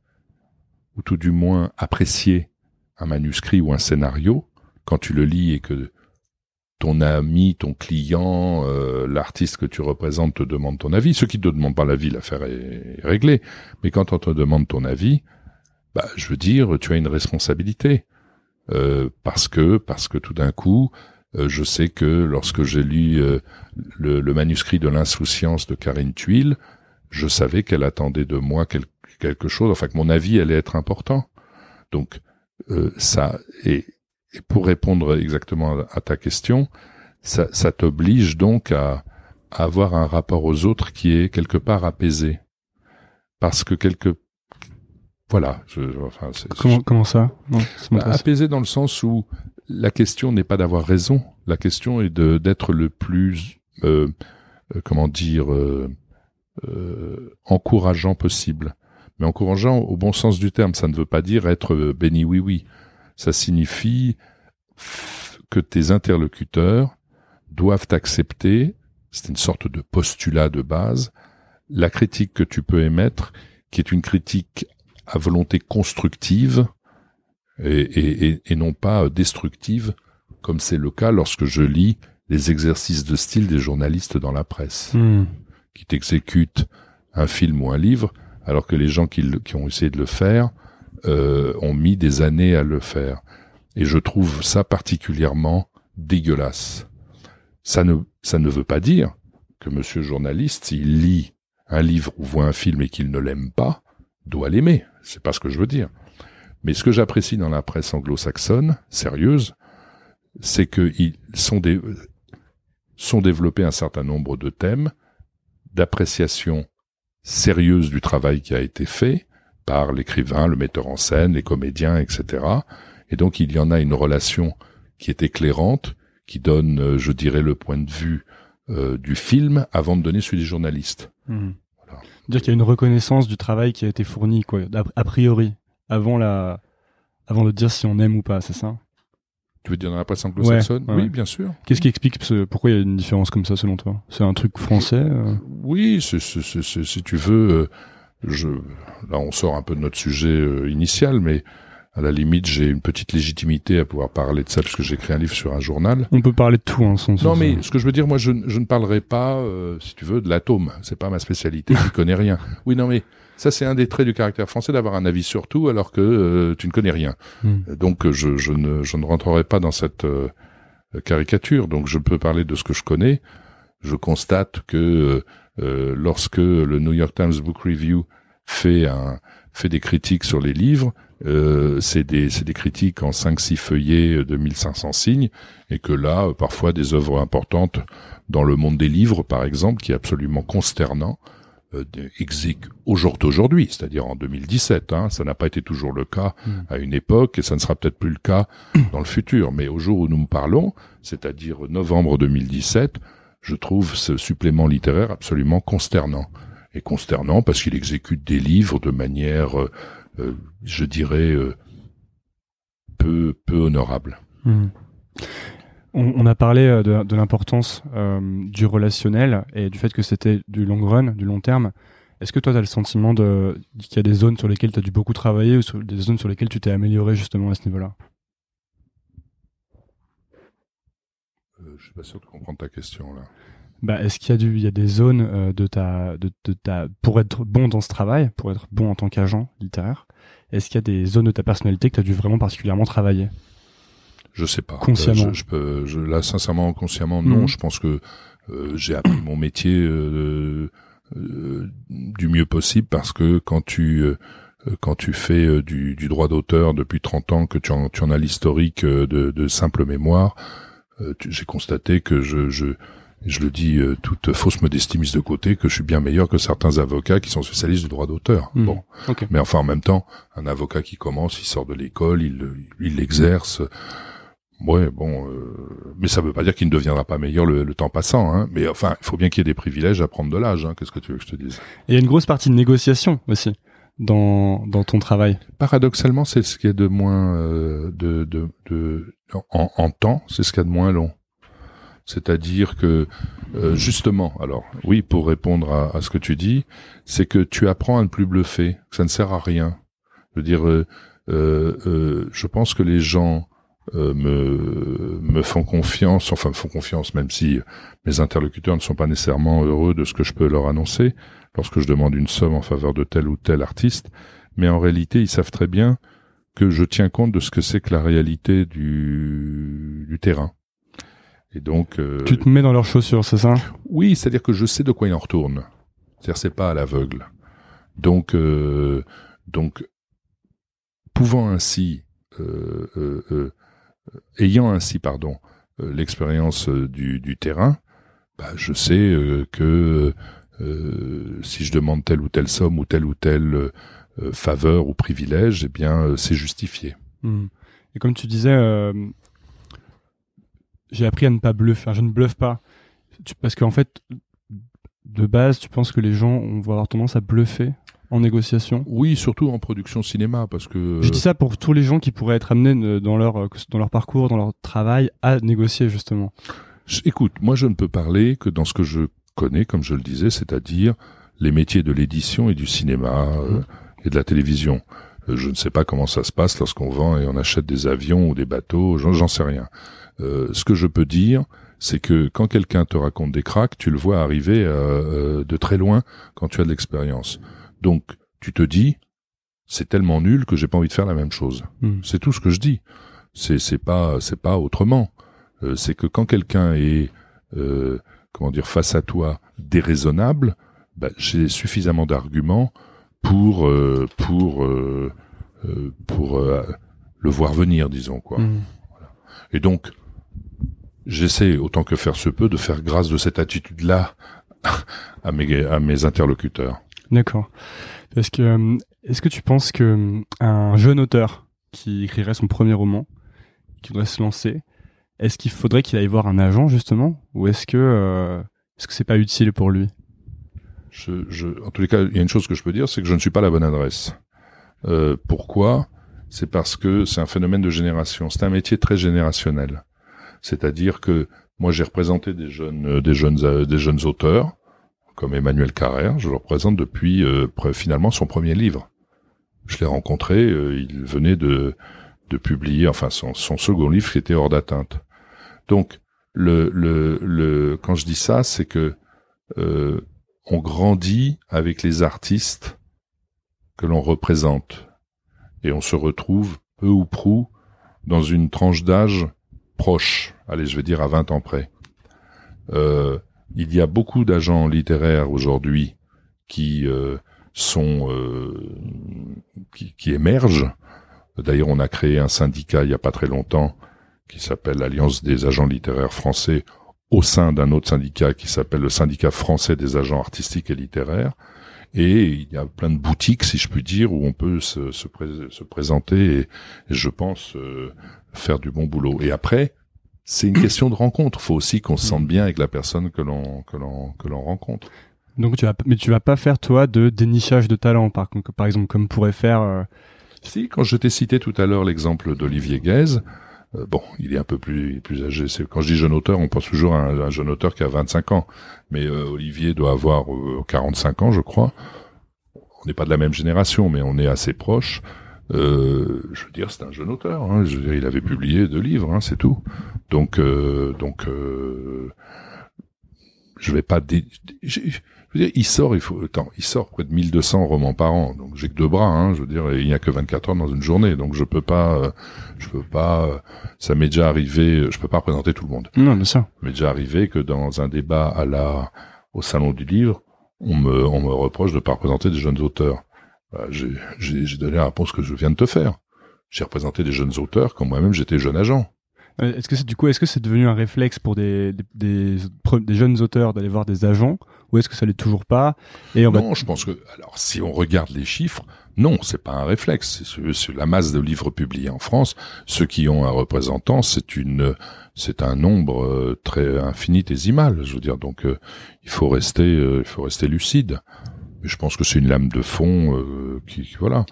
S1: ou tout du moins apprécier un manuscrit ou un scénario, quand tu le lis et que ton ami, ton client, euh, l'artiste que tu représentes te demande ton avis. Ceux qui te demandent pas l'avis, l'affaire est réglée. Mais quand on te demande ton avis, bah, je veux dire, tu as une responsabilité. Euh, parce que, parce que tout d'un coup, je sais que lorsque j'ai lu euh, le, le, manuscrit de l'insouciance de Karine Tuile, je savais qu'elle attendait de moi quel, quelque chose, enfin que mon avis allait être important. Donc euh, ça et, et, pour répondre exactement à, ta question, ça, ça t'oblige donc à, à, avoir un rapport aux autres qui est quelque part apaisé, parce que quelque voilà. Je, enfin,
S2: comment, comment ça? Non,
S1: bah, Apaisé dans le sens où la question n'est pas d'avoir raison, la question est de d'être le plus, euh, euh, comment dire, euh, encourageant possible. Mais encourageant au bon sens du terme, ça ne veut pas dire être béni oui oui. Ça signifie que tes interlocuteurs doivent accepter, c'est une sorte de postulat de base, la critique que tu peux émettre, qui est une critique à volonté constructive, et, et, et non pas destructive, comme c'est le cas lorsque je lis les exercices de style des journalistes dans la presse,
S2: mmh.
S1: qui t'exécutent un film ou un livre, alors que les gens qui, qui ont essayé de le faire euh, ont mis des années à le faire. Et je trouve ça particulièrement dégueulasse. Ça ne, ça ne veut pas dire que monsieur journaliste, s'il lit un livre ou voit un film et qu'il ne l'aime pas, doit l'aimer. C'est pas ce que je veux dire. Mais ce que j'apprécie dans la presse anglo-saxonne, sérieuse, c'est qu'ils sont, des, sont développés un certain nombre de thèmes d'appréciation sérieuse du travail qui a été fait par l'écrivain, le metteur en scène, les comédiens, etc. Et donc il y en a une relation qui est éclairante, qui donne, euh, je dirais, le point de vue euh, du film avant de donner celui des journalistes.
S2: Mmh. Voilà. Dire qu'il y a une reconnaissance du travail qui a été fourni, quoi, a priori avant la, avant de dire si on aime ou pas, c'est ça
S1: Tu veux dire dans la presse anglo-saxonne
S2: ouais, ouais.
S1: Oui, bien sûr.
S2: Qu'est-ce qui explique pourquoi il y a une différence comme ça selon toi? C'est un truc français euh
S1: Oui, si tu veux, euh, je, là on sort un peu de notre sujet euh, initial, mais à la limite, j'ai une petite légitimité à pouvoir parler de ça parce que j'ai écrit un livre sur un journal.
S2: On peut parler de tout, hein, sans
S1: Non, mais ce que je veux dire, moi, je, je ne parlerai pas, euh, si tu veux, de l'atome. C'est pas ma spécialité. je connais rien. Oui, non, mais ça, c'est un des traits du caractère français d'avoir un avis sur tout alors que euh, tu ne connais rien.
S2: Mm.
S1: Donc, je, je, ne, je ne rentrerai pas dans cette euh, caricature. Donc, je peux parler de ce que je connais. Je constate que Euh, lorsque le New York Times Book Review fait un fait des critiques sur les livres, euh, c'est des des critiques en 5 6 feuillets de 1500 signes et que là euh, parfois des œuvres importantes dans le monde des livres par exemple qui est absolument consternant euh, aujourd'hui, c'est-à-dire en 2017. Hein, ça n'a pas été toujours le cas mm. à une époque et ça ne sera peut-être plus le cas dans le futur. Mais au jour où nous parlons, c'est-à-dire novembre 2017, je trouve ce supplément littéraire absolument consternant. Et consternant parce qu'il exécute des livres de manière, euh, je dirais, euh, peu, peu honorable.
S2: Hmm. On, a parlé de, l'importance du relationnel et du fait que c'était du long run, du long terme. Est-ce que toi, tu as le sentiment qu'il y a des zones sur lesquelles tu as dû beaucoup travailler ou des zones sur lesquelles tu t'es amélioré justement à ce niveau-là?
S1: Je suis pas sûr de comprendre ta question là.
S2: Bah, est-ce qu'il y a du, il y a des zones euh, de ta, de, de, ta, pour être bon dans ce travail, pour être bon en tant qu'agent littéraire, est-ce qu'il y a des zones de ta personnalité que tu as dû vraiment particulièrement travailler?
S1: Je sais pas.
S2: Consciemment.
S1: Je, peux, je, là, sincèrement, consciemment, non. Mhm. Je pense que euh, j'ai appris mon métier euh, du mieux possible parce que quand tu quand tu fais du, du droit d'auteur depuis 30 ans, que tu en, tu en as l'historique de, de simple mémoire, j'ai constaté que je, je, je le dis euh, toute fausse modestie mise de côté, que je suis bien meilleur que certains avocats qui sont spécialistes du droit d'auteur.
S2: Hmm.
S1: Bon, mais enfin en même temps, un avocat qui commence, il sort de l'école, il il l'exerce. Ouais, bon, euh, mais ça veut pas dire qu'il ne deviendra pas meilleur le, temps passant. Hein. Mais enfin, il faut bien qu'il y ait des privilèges à prendre de l'âge. Hein. Qu'est-ce que tu veux que je te dise?
S2: Il y a une grosse partie de négociation aussi dans dans ton travail.
S1: Paradoxalement, c'est ce qui est de moins euh, de, de, de en, en temps, c'est ce qui est de moins long. C'est-à-dire que euh, justement, alors oui, pour répondre à, ce que tu dis, c'est que tu apprends à ne plus bluffer, que ça ne sert à rien. Je veux dire, euh, euh, je pense que les gens me me font confiance, enfin me font confiance, même si mes interlocuteurs ne sont pas nécessairement heureux de ce que je peux leur annoncer lorsque je demande une somme en faveur de tel ou tel artiste, mais en réalité, ils savent très bien que je tiens compte de ce que c'est que la réalité du, du terrain. Et donc, euh,
S2: tu te mets dans leurs chaussures, c'est ça?
S1: Oui, c'est-à-dire que je sais de quoi il en retourne. C'est-à-dire c'est pas à l'aveugle. Donc, euh, donc, pouvant ainsi, euh, euh ayant ainsi, pardon, l'expérience du, du, terrain, bah, je sais que si je demande telle ou telle somme ou telle ou telle faveur ou privilège, eh bien, c'est justifié.
S2: Hmm. Et comme tu disais, j'ai appris à ne pas bluffer. je ne bluffe pas. parce qu'en fait, de base, tu penses que les gens vont avoir tendance à bluffer en négociation?
S1: Oui, surtout en production cinéma, parce que...
S2: Je dis ça pour tous les gens qui pourraient être amenés dans leur, dans leur parcours, dans leur travail, à négocier, justement.
S1: Écoute, moi je ne peux parler que dans ce que je connais, comme je le disais, c'est-à-dire les métiers de l'édition et du cinéma euh, mmh. et de la télévision. Euh, je ne sais pas comment ça se passe lorsqu'on vend et on achète des avions ou des bateaux, j'en sais rien. Euh, ce que je peux dire, c'est que quand quelqu'un te raconte des cracks, tu le vois arriver euh, euh, de très loin quand tu as de l'expérience. Donc, tu te dis, c'est tellement nul que j'ai pas envie de faire la même chose. Hmm. C'est tout ce que je dis. C'est c'est pas c'est pas autrement. c'est que quand quelqu'un est comment dire face à toi déraisonnable, bah, j'ai suffisamment d'arguments pour pour pour le voir venir, disons quoi. Hmm. Et donc j'essaie autant que faire se peut de faire grâce de cette attitude-là à mes, à mes interlocuteurs.
S2: D'accord. Parce que euh, est-ce que tu penses que euh, un jeune auteur qui écrirait son premier roman, qui voudrait se lancer, est-ce qu'il faudrait qu'il aille voir un agent justement, ou est-ce que euh, est-ce que c'est pas utile pour lui?
S1: Je, je, En tous les cas, il y a une chose que je peux dire, c'est que je ne suis pas la bonne adresse. Euh, pourquoi? C'est parce que c'est un phénomène de génération. C'est un métier très générationnel. C'est-à-dire que moi j'ai représenté des jeunes, euh, des jeunes, euh, des jeunes auteurs comme Emmanuel Carrère. Je le représente depuis euh, finalement son premier livre. Je l'ai rencontré, il venait de de publier, enfin son, son second livre qui était hors d'atteinte. Donc le, le, le, quand je dis ça, c'est que on grandit avec les artistes que l'on représente et on se retrouve peu ou prou dans une tranche d'âge proche, allez, je vais dire à 20 ans près. Euh, il y a beaucoup d'agents littéraires aujourd'hui qui euh, sont qui, qui, émergent. D'ailleurs, on a créé un syndicat il y a pas très longtemps qui s'appelle l'Alliance des agents littéraires français au sein d'un autre syndicat qui s'appelle le syndicat français des agents artistiques et littéraires. Et il y a plein de boutiques, si je puis dire, où on peut se, se, se présenter et, je pense euh, faire du bon boulot. Et après, c'est une question de rencontre. Il faut aussi qu'on se sente bien avec la personne que l'on que l'on que l'on rencontre.
S2: Donc tu vas mais tu vas pas faire toi de dénichage de talent par par exemple comme pourrait faire. Euh...
S1: Si quand je t'ai cité tout à l'heure l'exemple d'Olivier Guèze, euh, bon, il est un peu plus plus âgé. Quand je dis jeune auteur, on pense toujours à un, jeune auteur qui a 25 ans, mais euh, Olivier doit avoir 45 euh, ans, je crois. On n'est pas de la même génération, mais on est assez proches. je veux dire, c'est un jeune auteur. Hein. Il avait publié deux livres, hein, c'est tout. Donc, donc, je vais pas. Dé je veux dire, il sort, il faut, attends, il sort près de 1200 romans par an. Donc j'ai que deux bras, hein, je veux dire, il n'y a que 24 heures dans une journée. Donc je peux pas, euh, je peux pas, euh, ça m'est déjà arrivé, je peux pas représenter tout le monde.
S2: Non, mais ça.
S1: m'est déjà arrivé que dans un débat à la, au salon du livre, on me, on me reproche de pas représenter des jeunes auteurs. Bah, j'ai, j'ai donné la réponse que je viens de te faire. J'ai représenté des jeunes auteurs quand moi-même j'étais jeune agent.
S2: Euh, est-ce que c'est du coup, est-ce que c'est devenu un réflexe pour des, des, des, jeunes auteurs d'aller voir des agents, ou est-ce que ça l'est toujours pas?
S1: Et on Non, je pense que alors si on regarde les chiffres, non, c'est pas un réflexe. C'est la masse de livres publiés en France. Ceux qui ont un représentant, c'est une, c'est un nombre euh, très infinitésimal. Je veux dire, donc euh, il faut rester, il faut rester lucide. Mais je pense que c'est une lame de fond qui, voilà.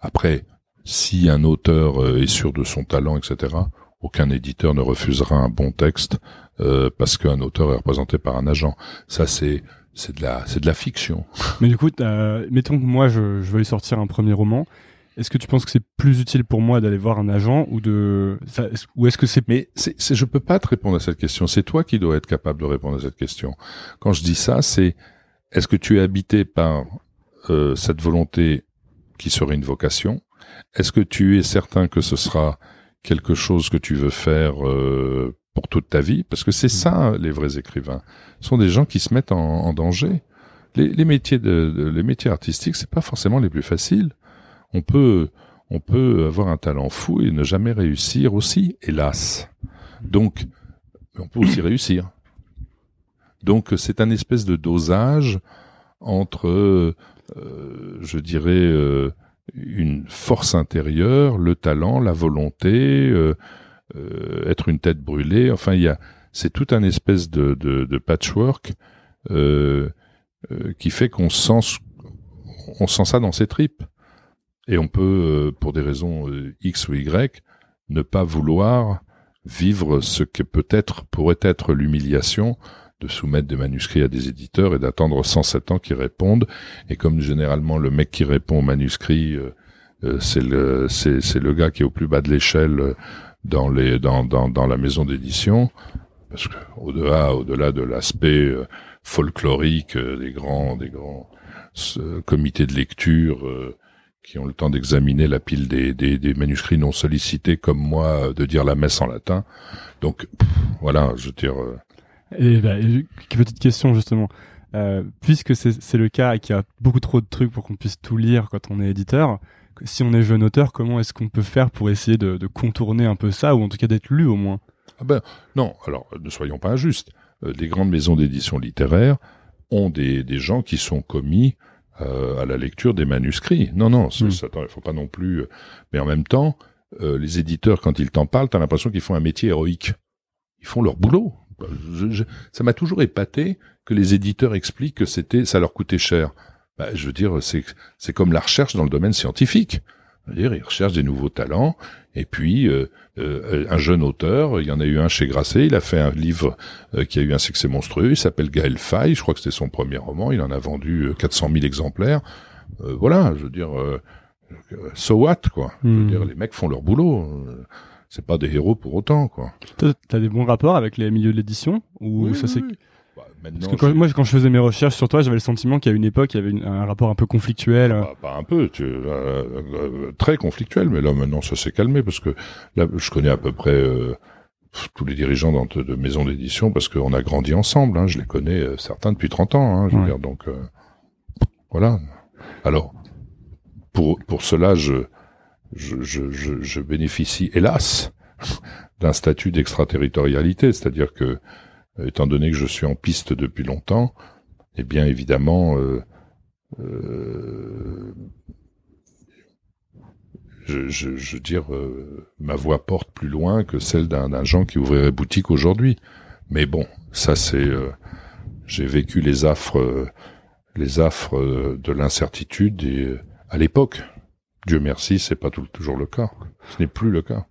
S1: Après, si un auteur est sûr de son talent, etc aucun éditeur ne refusera un bon texte euh, parce qu'un auteur est représenté par un agent. Ça, c'est c'est de la c'est de la fiction.
S2: Mais du coup, mettons que moi je, je veuille sortir un premier roman. Est-ce que tu penses que c'est plus utile pour moi d'aller voir un agent ou de ça, ou est-ce que c'est
S1: mais c'est, c'est je peux pas te répondre à cette question. C'est toi qui dois être capable de répondre à cette question. Quand je dis ça, c'est est-ce que tu es habité par euh, cette volonté qui serait une vocation? Est-ce que tu es certain que ce sera quelque chose que tu veux faire euh, pour toute ta vie, parce que c'est mm. ça les vrais écrivains. Ce sont des gens qui se mettent en, danger. Les, métiers de, les métiers artistiques, c'est pas forcément les plus faciles. On peut on peut avoir un talent fou et ne jamais réussir aussi, hélas. Donc, on peut aussi réussir. Donc, c'est un espèce de dosage entre, euh, je dirais, euh, une force intérieure, le talent, la volonté, euh, euh, être une tête brûlée. Enfin, il y a, c'est tout un espèce de, de, de patchwork euh, qui fait qu'on sent, on sent ça dans ses tripes. Et on peut, pour des raisons X ou Y, ne pas vouloir vivre ce que peut-être pourrait être l'humiliation de soumettre des manuscrits à des éditeurs et d'attendre 107 ans qu'ils répondent. Et comme généralement le mec qui répond au manuscrit, euh, euh, c'est le c'est le gars qui est au plus bas de l'échelle euh, dans les dans dans dans la maison d'édition, parce que au-delà au-delà de l'aspect folklorique des grands des grands comités de lecture qui ont le temps d'examiner la pile des, des, des, manuscrits non sollicités comme moi de dire la messe en latin. Donc voilà, je veux dire,
S2: et bah, petite question justement. Euh, puisque c'est le cas et qu'il y a beaucoup trop de trucs pour qu'on puisse tout lire quand on est éditeur, si on est jeune auteur, comment est-ce qu'on peut faire pour essayer de, de, contourner un peu ça, ou en tout cas d'être lu au moins?
S1: Ah ben non, alors ne soyons pas injustes. Euh, les grandes maisons d'édition littéraire ont des, des gens qui sont commis euh, à la lecture des manuscrits. Non, non, hmm. il faut pas non plus. Euh, mais en même temps, euh, les éditeurs, quand ils t'en parlent, t'as l'impression qu'ils font un métier héroïque. Ils font leur boulot. Je, ça m'a toujours épaté que les éditeurs expliquent que c'était, ça leur coûtait cher. Bah, je veux dire, c'est c'est comme la recherche dans le domaine scientifique. dire, ils recherchent des nouveaux talents. Et puis, euh, euh, un jeune auteur, il y en a eu un chez Grasset, il a fait un livre euh, qui a eu un succès monstrueux, il s'appelle Gaël Faye, je crois que c'était son premier roman, il en a vendu 400 000 exemplaires. voilà, je veux dire, so what, quoi. Je veux hmm. dire, les mecs font leur boulot c'est pas des héros pour autant, quoi.
S2: T'as des bons rapports avec les milieux de l'édition ou ça c'est Parce que moi, quand je faisais mes recherches sur toi, j'avais le sentiment a une époque, il y avait un rapport un peu conflictuel.
S1: Bah, pas un peu, tu, euh, euh, très conflictuel, mais là maintenant ça s'est calmé parce que là, je connais à peu près euh, tous les dirigeants de, de maisons d'édition parce qu'on a grandi ensemble. Hein, je les connais euh, certains depuis 30 ans. Hein, je veux dire, donc voilà. Alors pour pour cela, je je, je, je bénéficie, hélas, d'un statut d'extraterritorialité, c'est-à-dire que étant donné que je suis en piste depuis longtemps, eh bien évidemment, euh, euh, je, veux dire, euh, ma voix porte plus loin que celle d'un agent qui ouvrirait boutique aujourd'hui. Mais bon, ça c'est, euh, j'ai vécu les affres, euh, les affres de l'incertitude et à l'époque. Dieu merci, c'est pas toujours le cas. Ce n'est plus le cas.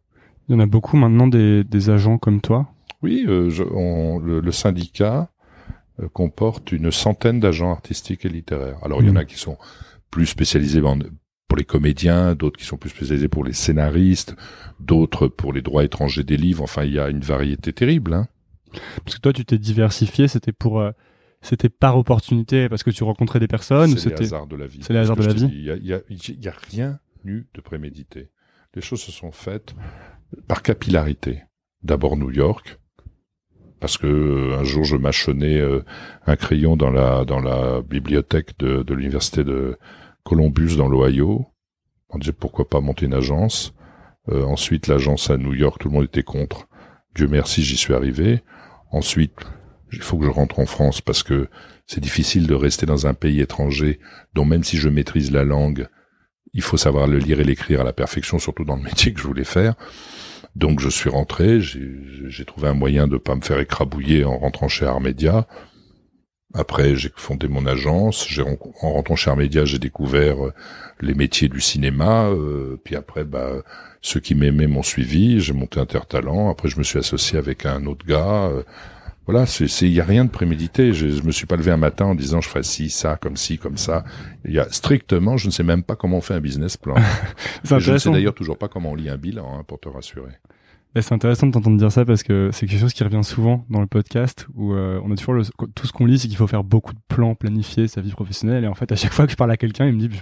S2: Il y en a beaucoup maintenant des agents comme toi.
S1: Oui, je, on, le, syndicat comporte une centaine d'agents artistiques et littéraires. Alors il y en a mmh. qui sont plus spécialisés pour les comédiens, d'autres qui sont plus spécialisés pour les scénaristes, d'autres pour les droits étrangers des livres. Enfin, il y a une variété terrible. Hein.
S2: Parce que toi, tu t'es diversifié, c'était pour, euh, c'était par opportunité, parce que tu rencontrais des personnes.
S1: C'est les hasards de la vie.
S2: C'est les hasards de la vie.
S1: Il y a, a, rien eu de prémédité. Les choses se sont faites par capillarité. D'abord New York, parce que euh, un jour je mâchonnais euh, un crayon dans la dans la bibliothèque de, de l'université de Columbus dans l'Ohio. On disait pourquoi pas monter une agence? Euh, ensuite, l'agence à New York, tout le monde était contre. Dieu merci, j'y suis arrivé. Ensuite, il faut que je rentre en France parce que c'est difficile de rester dans un pays étranger dont même si je maîtrise la langue, il faut savoir le lire et l'écrire à la perfection, surtout dans le métier que je voulais faire. Donc je suis rentré, j'ai trouvé un moyen de pas me faire écrabouiller en rentrant chez Armedia. Après, j'ai fondé mon agence. En rentrant chez Armédia, j'ai découvert euh, les métiers du cinéma. Euh, puis après, bah, ceux qui m'aimaient m'ont suivi. J'ai monté Intertalent. Après, je me suis associé avec un autre gars. Voilà, c'est, il y a rien de prémédité. Je, je me suis pas levé un matin en disant je ferai ci, ça, comme ci, comme ça. Il y a strictement, je ne sais même pas comment on fait un business plan. je ne sais d'ailleurs toujours pas comment on lit un bilan, hein, pour te rassurer
S2: c'est intéressant de t'entendre dire ça parce que c'est quelque chose qui revient souvent dans le podcast où euh, on a toujours le, tout ce qu'on lit, c'est qu'il faut faire beaucoup de plans, planifier sa vie professionnelle. Et en fait, à chaque fois que je parle à quelqu'un, il me dit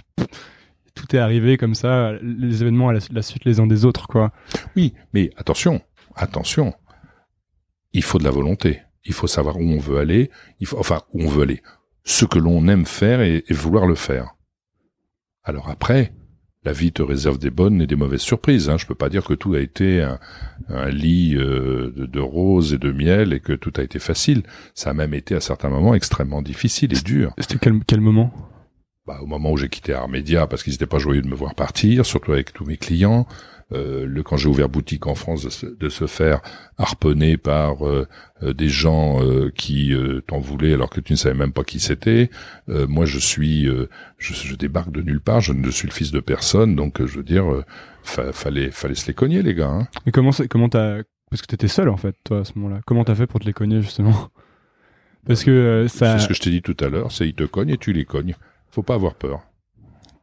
S2: tout est arrivé comme ça, les événements à la, suite les uns des autres, quoi.
S1: Oui, mais attention, attention, il faut de la volonté. Il faut savoir où on veut aller. Il faut, enfin, où on veut aller. Ce que l'on aime faire et vouloir le faire. Alors après, la vie te réserve des bonnes et des mauvaises surprises. Hein. Je peux pas dire que tout a été un, lit euh, de, roses et de miel et que tout a été facile. Ça a même été à certains moments extrêmement difficile et dur.
S2: C'était quel, quel moment?
S1: Bah, Au moment où j'ai quitté Armédia parce qu'ils n'étaient pas joyeux de me voir partir, surtout avec tous mes clients. Euh, le quand j'ai ouvert boutique en France de se, de se faire harponner par euh, euh, des gens qui t'en voulaient alors que tu ne savais même pas qui c'était. moi, je suis, je, je, débarque de nulle part. Je ne suis le fils de personne, donc je veux dire, fallait, fallait se les cogner, les gars. Hein.
S2: Et comment, comment t'as, parce que t'étais seul en fait, toi à ce moment-là. Comment t'as fait pour te les cogner justement? Parce que ça.
S1: C'est ce que je t'ai dit tout à l'heure. C'est ils te cognent et tu les cognes. Faut pas avoir peur.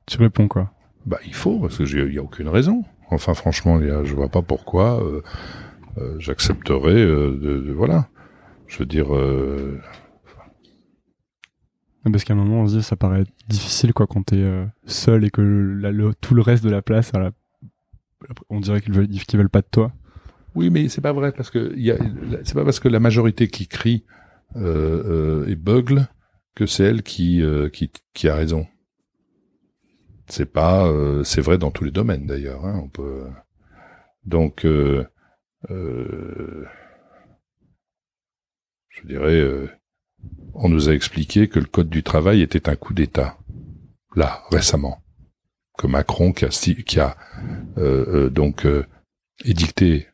S2: Tu réponds quoi
S1: Bah il faut parce que il y a aucune raison. Enfin, franchement, je vois pas pourquoi euh, euh, j'accepterais euh, de, voilà. Je veux dire.
S2: Parce qu'à un moment, on se dit, ça paraît difficile quoi quand t'es seul et que tout le reste de la place, on dirait qu'ils veulent, qu'ils veulent pas de toi.
S1: Oui, mais c'est pas vrai parce que c'est pas parce que la majorité qui crie et bugle que c'est elle qui, qui qui a raison. C'est pas, euh, c'est vrai dans tous les domaines d'ailleurs. Hein, on. Donc, euh, euh, je dirais, on nous a expliqué que le code du travail était un coup d'État. Là, récemment, que Macron qui a, qui a donc édicté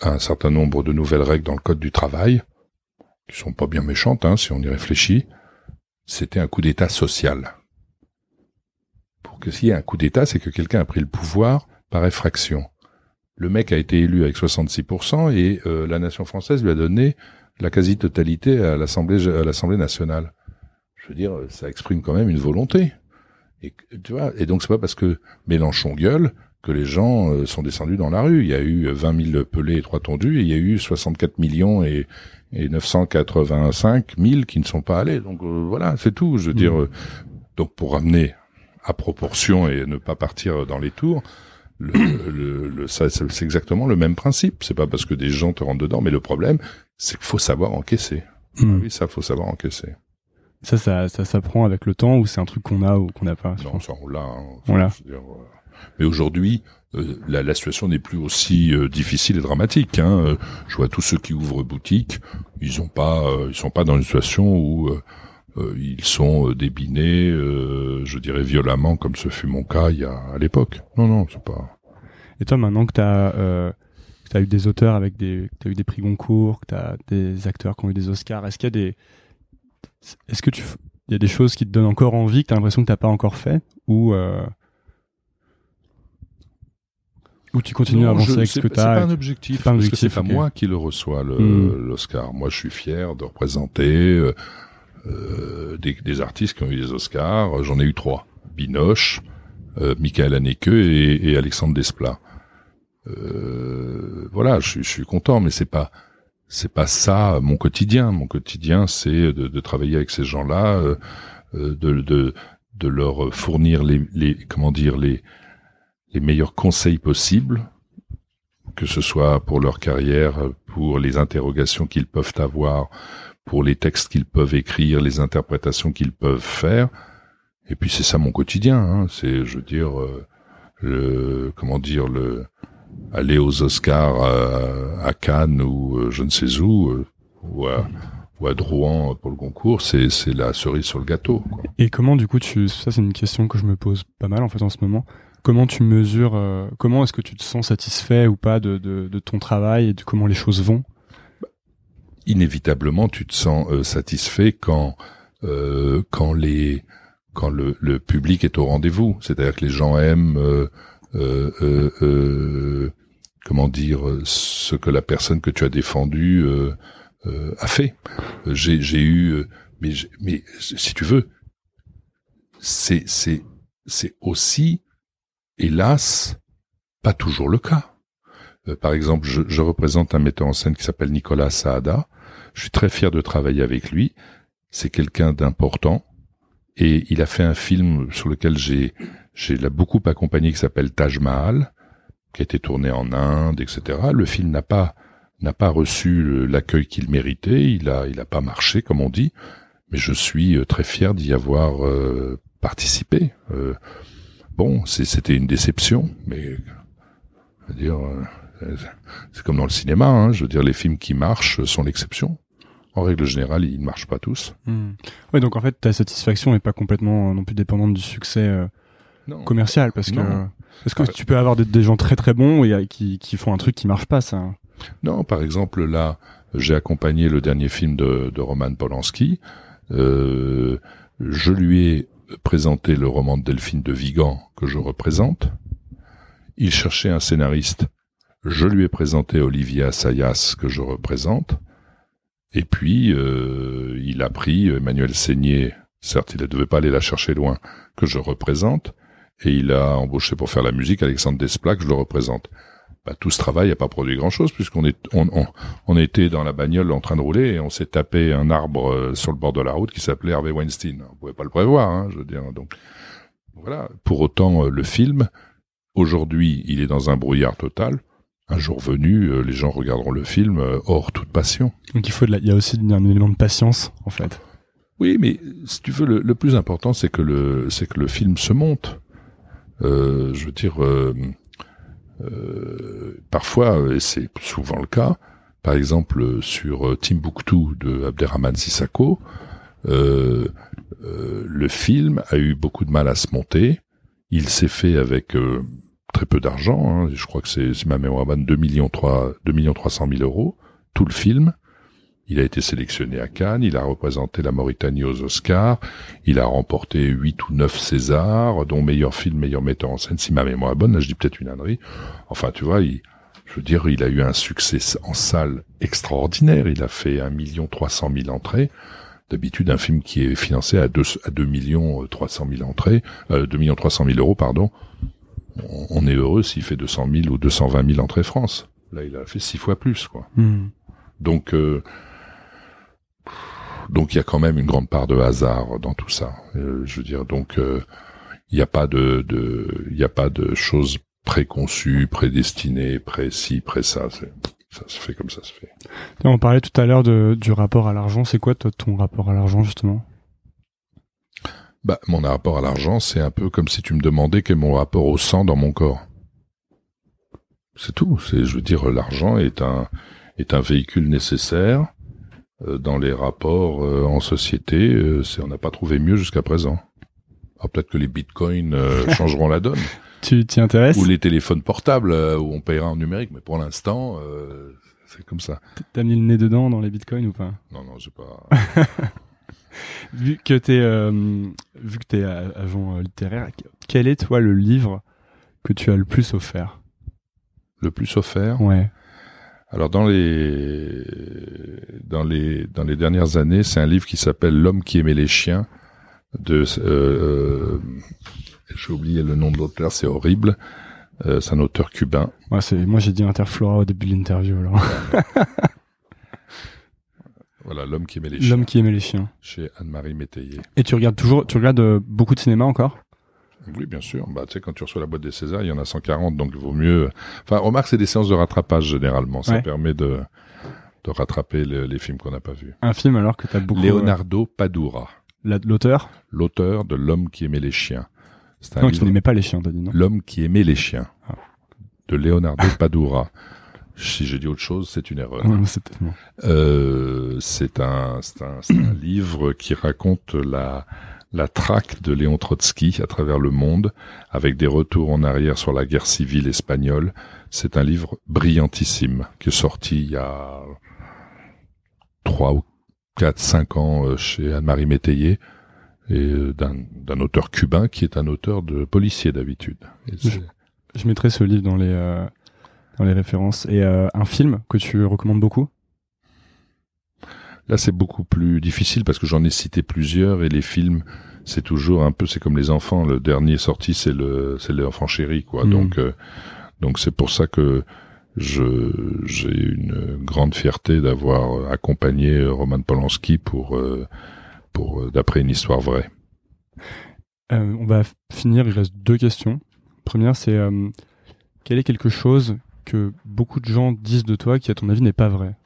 S1: un certain nombre de nouvelles règles dans le code du travail, qui sont pas bien méchantes, hein, si on y réfléchit, c'était un coup d'État social que s'il y a un coup d'État, c'est que quelqu'un a pris le pouvoir par effraction. Le mec a été élu avec 66% et euh, la nation française lui a donné la quasi-totalité à l'Assemblée à l'Assemblée nationale. Je veux dire, ça exprime quand même une volonté. Et tu vois, et donc c'est pas parce que Mélenchon gueule que les gens euh, sont descendus dans la rue. Il y a eu 20 000 pelés et trois tondus et il y a eu 64 millions et, et 985 000 qui ne sont pas allés. Donc euh, voilà, c'est tout. Je veux dire, mmh. donc pour ramener à proportion et ne pas partir dans les tours, le, le, le ça, c'est exactement le même principe. C'est pas parce que des gens te rentrent dedans, mais le problème, c'est qu'il faut savoir encaisser.
S2: Hmm.
S1: Oui, ça, faut savoir encaisser.
S2: Ça, ça, ça s'apprend avec le temps ou c'est un truc qu'on a ou qu'on n'a pas
S1: Non, ça, on l'a. hein.
S2: On l'a.
S1: dire, euh, Mais aujourd'hui, euh, la, la situation n'est plus aussi euh, difficile et dramatique. Hein. Je vois tous ceux qui ouvrent boutique, ils ont pas, ils sont pas dans une situation où ils sont euh, débinés, euh, je dirais violemment, comme ce fut mon cas il y a à l'époque. Non, non, c'est pas.
S2: Et toi, maintenant que t'as euh, que t'as eu des auteurs avec des, que t'as eu des prix Goncourt, que t'as des acteurs qui ont eu des Oscars, est-ce qu'il y a des, est-ce que tu, il y a des choses qui te donnent encore envie, que t'as l'impression que t'as pas encore fait, ou euh, ou tu continues à avancer
S1: je-
S2: avec ce que
S1: pas- C'est pas un objectif,
S2: c'est pas un
S1: parce que
S2: objectif,
S1: c'est pas moi qui le reçois
S2: Hmm.
S1: l'Oscar. Moi, je suis fier de représenter euh, euh, des, des artistes qui ont eu des Oscars. J'en ai eu trois Binoche, euh, Michael Haneke et, et Alexandre Desplat. Euh, voilà, je, suis- je suis content, mais c'est pas c'est pas ça mon quotidien. Mon quotidien, c'est de, de travailler avec ces gens-là, euh, euh, de, de de leur fournir les, les comment dire les les meilleurs conseils possibles, que ce soit pour leur carrière, pour les interrogations qu'ils peuvent avoir, pour les textes qu'ils peuvent écrire, les interprétations qu'ils peuvent faire. Et puis c'est ça mon quotidien. Hein. C'est, je veux dire, euh, le comment dire le aller aux Oscars à, Cannes ou euh, je ne sais où euh, ou à ou à Drouan pour le concours, c'est c'est la cerise sur le gâteau. Quoi.
S2: Et comment du coup tu ça c'est une question que je me pose pas mal en fait en ce moment. Comment tu mesures comment est-ce que tu te sens satisfait ou pas de, de, de ton travail et de comment les choses vont?
S1: Inévitablement tu te sens euh, satisfait quand euh, quand les quand le, le public est au rendez-vous c'est-à-dire que les gens aiment euh, euh, euh, comment dire ce que la personne que tu as défendue a fait j'ai eu mais mais si tu veux c'est c'est c'est aussi hélas pas toujours le cas par exemple, je, je représente un metteur en scène qui s'appelle Nicolas Saada. Je suis très fier de travailler avec lui. C'est quelqu'un d'important et il a fait un film sur lequel j'ai j'ai l'a beaucoup accompagné qui s'appelle Taj Mahal, qui a été tourné en Inde, etc. Le film n'a pas n'a pas reçu l'accueil qu'il méritait. Il a il a pas marché comme on dit, mais je suis euh, très fier d'y avoir euh, participé. Euh, bon, c'était une déception, mais je veux dire. euh, c'est comme dans le cinéma, hein, je veux dire, les films qui marchent sont l'exception. En règle générale, ils ne marchent pas tous.
S2: Ouais donc en fait ta satisfaction est pas complètement euh, non plus dépendante du succès euh, commercial parce que parce que
S1: Ah.
S2: tu peux avoir des, des gens très très bons et euh, qui, qui font un truc qui marche pas ça.
S1: Non, par exemple, là, j'ai accompagné le dernier film de, de Roman Polanski. Euh, je lui ai présenté le roman de Delphine de Vigan que je représente. Il cherchait un scénariste. Je lui ai présenté Olivier Assayas que je représente. Et puis, euh, il a pris Emmanuel Seigné, certes, il ne devait pas aller la chercher loin, que je représente. Et il a embauché pour faire la musique Alexandre Desplat que je le représente. Bah, tout ce travail n'a pas produit grand-chose puisqu'on on, était dans la bagnole en train de rouler et on s'est tapé un arbre euh, sur le bord de la route qui s'appelait Harvey Weinstein. On pouvait pas le prévoir, hein, je veux dire. Donc voilà. Pour autant, euh, le film, aujourd'hui, il est dans un brouillard total. Un jour venu, euh, les gens regarderont le film euh, hors toute passion.
S2: Donc il faut de la- il y a aussi un élément de patience en fait.
S1: Oui, mais si tu veux, le, le plus important, c'est que le, c'est que le film se monte. Euh, je veux dire, euh, euh, parfois, et c'est souvent le cas, par exemple euh, sur euh, Timbuktu de Abderrahman Sissako, euh, euh, le film a eu beaucoup de mal à se monter. Il s'est fait avec euh, très peu d'argent. hein. je crois que c'est, si ma mémoire est bonne, 2 millions 3, 2 millions 300 000 euros. Tout le film. Il a été sélectionné à Cannes, il a représenté la Mauritanie aux Oscars, il a remporté huit ou neuf Césars, dont meilleur film, meilleur metteur en scène, si ma mémoire est bonne, là je dis peut-être une ânerie. Enfin, tu vois, il, je veux dire, il a eu un succès en salle extraordinaire, il a fait un million trois cent mille entrées. D'habitude, un film qui est financé à deux, à deux millions trois cent mille entrées, euh, deux millions trois cent mille euros, pardon, on, est heureux s'il fait 200 000 ou 220 000 entrées France. Là, il a fait six fois plus, quoi.
S2: Hmm.
S1: Donc, euh, donc il y a quand même une grande part de hasard dans tout ça. Euh, je veux dire, donc il n'y a pas de, de, il y a pas de choses préconçu, prédestiné, précis, pré ça. Ça se fait comme ça se fait.
S2: On parlait tout à l'heure du rapport à l'argent. C'est quoi toi, ton rapport à l'argent justement?
S1: Bah, mon rapport à l'argent, c'est un peu comme si tu me demandais quel est mon rapport au sang dans mon corps. C'est tout. C'est, je veux dire, l'argent est un est un véhicule nécessaire euh, dans les rapports euh, en société. Euh, c'est, on n'a pas trouvé mieux jusqu'à présent. Alors peut-être que les bitcoins changeront la donne.
S2: Tu t'y intéresses?
S1: Ou les téléphones portables où on paiera en numérique, mais pour l'instant, c'est comme ça.
S2: T'as mis le nez dedans dans les bitcoins ou pas?
S1: Non, non, j'ai pas.
S2: vu que t'es euh, vu que t'es agent euh, littéraire, quel est toi le livre que tu as le plus offert?
S1: Le plus offert?
S2: Ouais.
S1: Alors dans les dans les dans les dernières années, c'est un livre qui s'appelle L'homme qui aimait les chiens de euh, j'ai oublié le nom de l'auteur, c'est horrible. c'est un auteur cubain.
S2: Ouais, c'est moi j'ai dit Interflora au début de l'interview alors.
S1: Voilà, l'homme qui aimait les chiens.
S2: L'homme qui aimait les chiens.
S1: Chez Anne-Marie Métayer.
S2: Et tu regardes toujours, tu regardes euh, beaucoup de cinéma encore?
S1: Oui, bien sûr. Bah, tu sais, quand tu reçois la boîte des Césars, il y en a 140, donc il vaut mieux. Enfin, remarque, c'est des séances de rattrapage généralement. Ça permet de de rattraper les films qu'on n'a pas vus.
S2: Un film alors que tu as beaucoup.
S1: Leonardo Padura.
S2: L'auteur?
S1: L'auteur de L'homme qui aimait les chiens.
S2: Un non, qui n'aimait pas les chiens, t'as dit non?
S1: L'homme qui aimait les chiens. Ah. De Leonardo Padura. Si j'ai dit autre chose, c'est une erreur. euh, c'est un, un, un livre qui raconte la, la traque de Léon Trotsky à travers le monde, avec des retours en arrière sur la guerre civile espagnole. C'est un livre brillantissime qui est sorti il y a trois ou quatre, cinq ans euh, chez Anne-Marie Métayer et euh, d'un auteur cubain qui est un auteur de policier d'habitude.
S2: Je, je, mettrai ce livre dans les euh, dans les références. Et euh, un film que tu recommandes beaucoup?
S1: Là, c'est beaucoup plus difficile parce que j'en ai cité plusieurs et les films, c'est toujours un peu, c'est comme les enfants. Le dernier sorti, c'est le, c'est l'enfant chéri, quoi. Hmm. Donc, euh, donc c'est pour ça que je, j'ai une grande fierté d'avoir accompagné Roman Polanski pour, euh, pour d'après une histoire vraie.
S2: on va finir. Il reste deux questions. Première, c'est quel est quelque chose que beaucoup de gens disent de toi qui, à ton avis, n'est pas vrai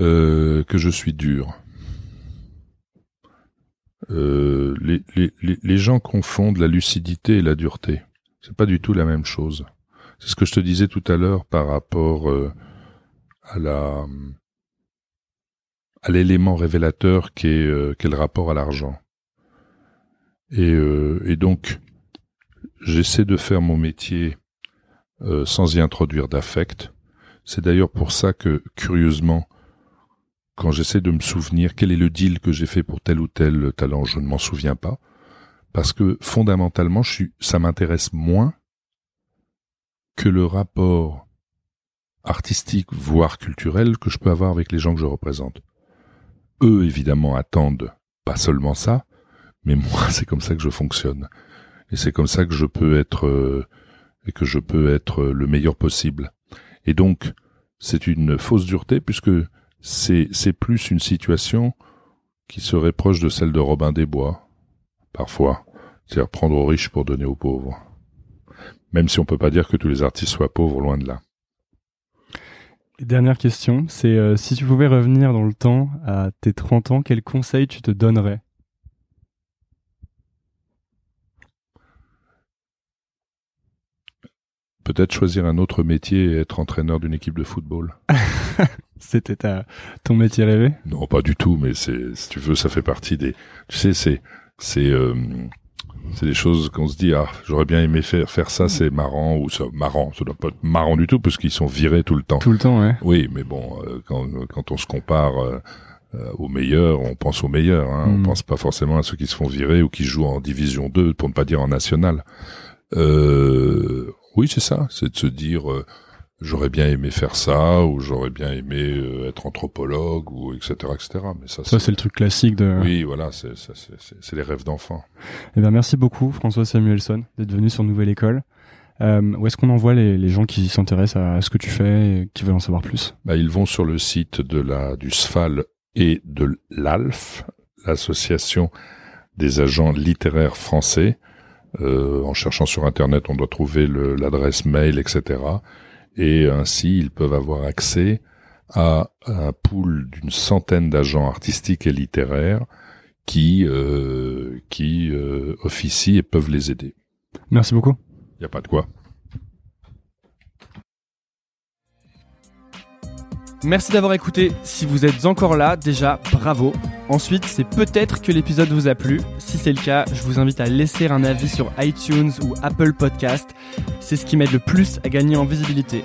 S1: euh, Que je suis dur. Euh, les, gens confondent la lucidité et la dureté. C'est pas du tout la même chose. C'est ce que je te disais tout à l'heure par rapport euh, à l'élément révélateur qu'est qu le rapport à l'argent. Et, euh, et donc, j'essaie de faire mon métier euh, sans y introduire d'affect. C'est d'ailleurs pour ça que, curieusement, quand j'essaie de me souvenir quel est le deal que j'ai fait pour tel ou tel talent, je ne m'en souviens pas, parce que fondamentalement, je ça m'intéresse moins que le rapport artistique, voire culturel, que je peux avoir avec les gens que je représente. Eux, évidemment, attendent pas seulement ça, mais moi c'est comme ça que je fonctionne. Et c'est comme ça que je peux être euh, et que je peux être le meilleur possible. Et donc c'est une fausse dureté puisque c'est c'est plus une situation qui serait proche de celle de Robin des Bois parfois. C'est-à-dire prendre aux riches pour donner aux pauvres. Même si on peut pas dire que tous les artistes soient pauvres loin de là.
S2: Dernière question, c'est euh, si tu pouvais revenir dans le temps à tes 30 ans, quel conseil tu te donnerais?
S1: Peut-être choisir un autre métier et être entraîneur d'une équipe de football.
S2: C'était ton métier rêvé?
S1: Non, pas du tout, mais c'est, si tu veux, ça fait partie des. Tu sais, c'est, c'est, euh, c'est des choses qu'on se dit. Ah, j'aurais bien aimé faire faire ça, c'est marrant ou ça marrant. Ça doit pas être marrant du tout parce qu'ils sont virés tout le temps.
S2: Tout le temps, ouais.
S1: Oui, mais bon, euh, quand quand on se compare. Euh, aux meilleurs, on pense aux meilleurs. Hein. On mm. pense pas forcément à ceux qui se font virer ou qui jouent en division 2, pour ne pas dire en national. Euh, oui, c'est ça. C'est de se dire, euh, j'aurais bien aimé faire ça, ou j'aurais bien aimé euh, être anthropologue, ou etc., etc.
S2: Mais ça, ça c'est le truc classique de.
S1: Oui, voilà, c'est les rêves d'enfant.
S2: Eh bien, merci beaucoup, François Samuelson, d'être venu sur Nouvelle École. Euh, où est-ce qu'on envoie les, les, gens qui s'intéressent à, ce que tu fais et qui veulent en savoir plus?
S1: Bah, Ils vont sur le site de la du SFAL et de l'ALF, l'association des agents littéraires français. Euh, en cherchant sur Internet, on doit trouver l'adresse mail, etc. Et ainsi, ils peuvent avoir accès à un pool d'une centaine d'agents artistiques et littéraires qui euh, qui euh, officient et peuvent les aider.
S2: Merci beaucoup.
S1: Il n'y a pas de quoi.
S2: Merci d'avoir écouté. Si vous êtes encore là, déjà, bravo. Ensuite, c'est peut-être que l'épisode vous a plu. Si c'est le cas, je vous invite à laisser un avis sur iTunes ou Apple Podcast. C'est ce qui m'aide le plus à gagner en visibilité.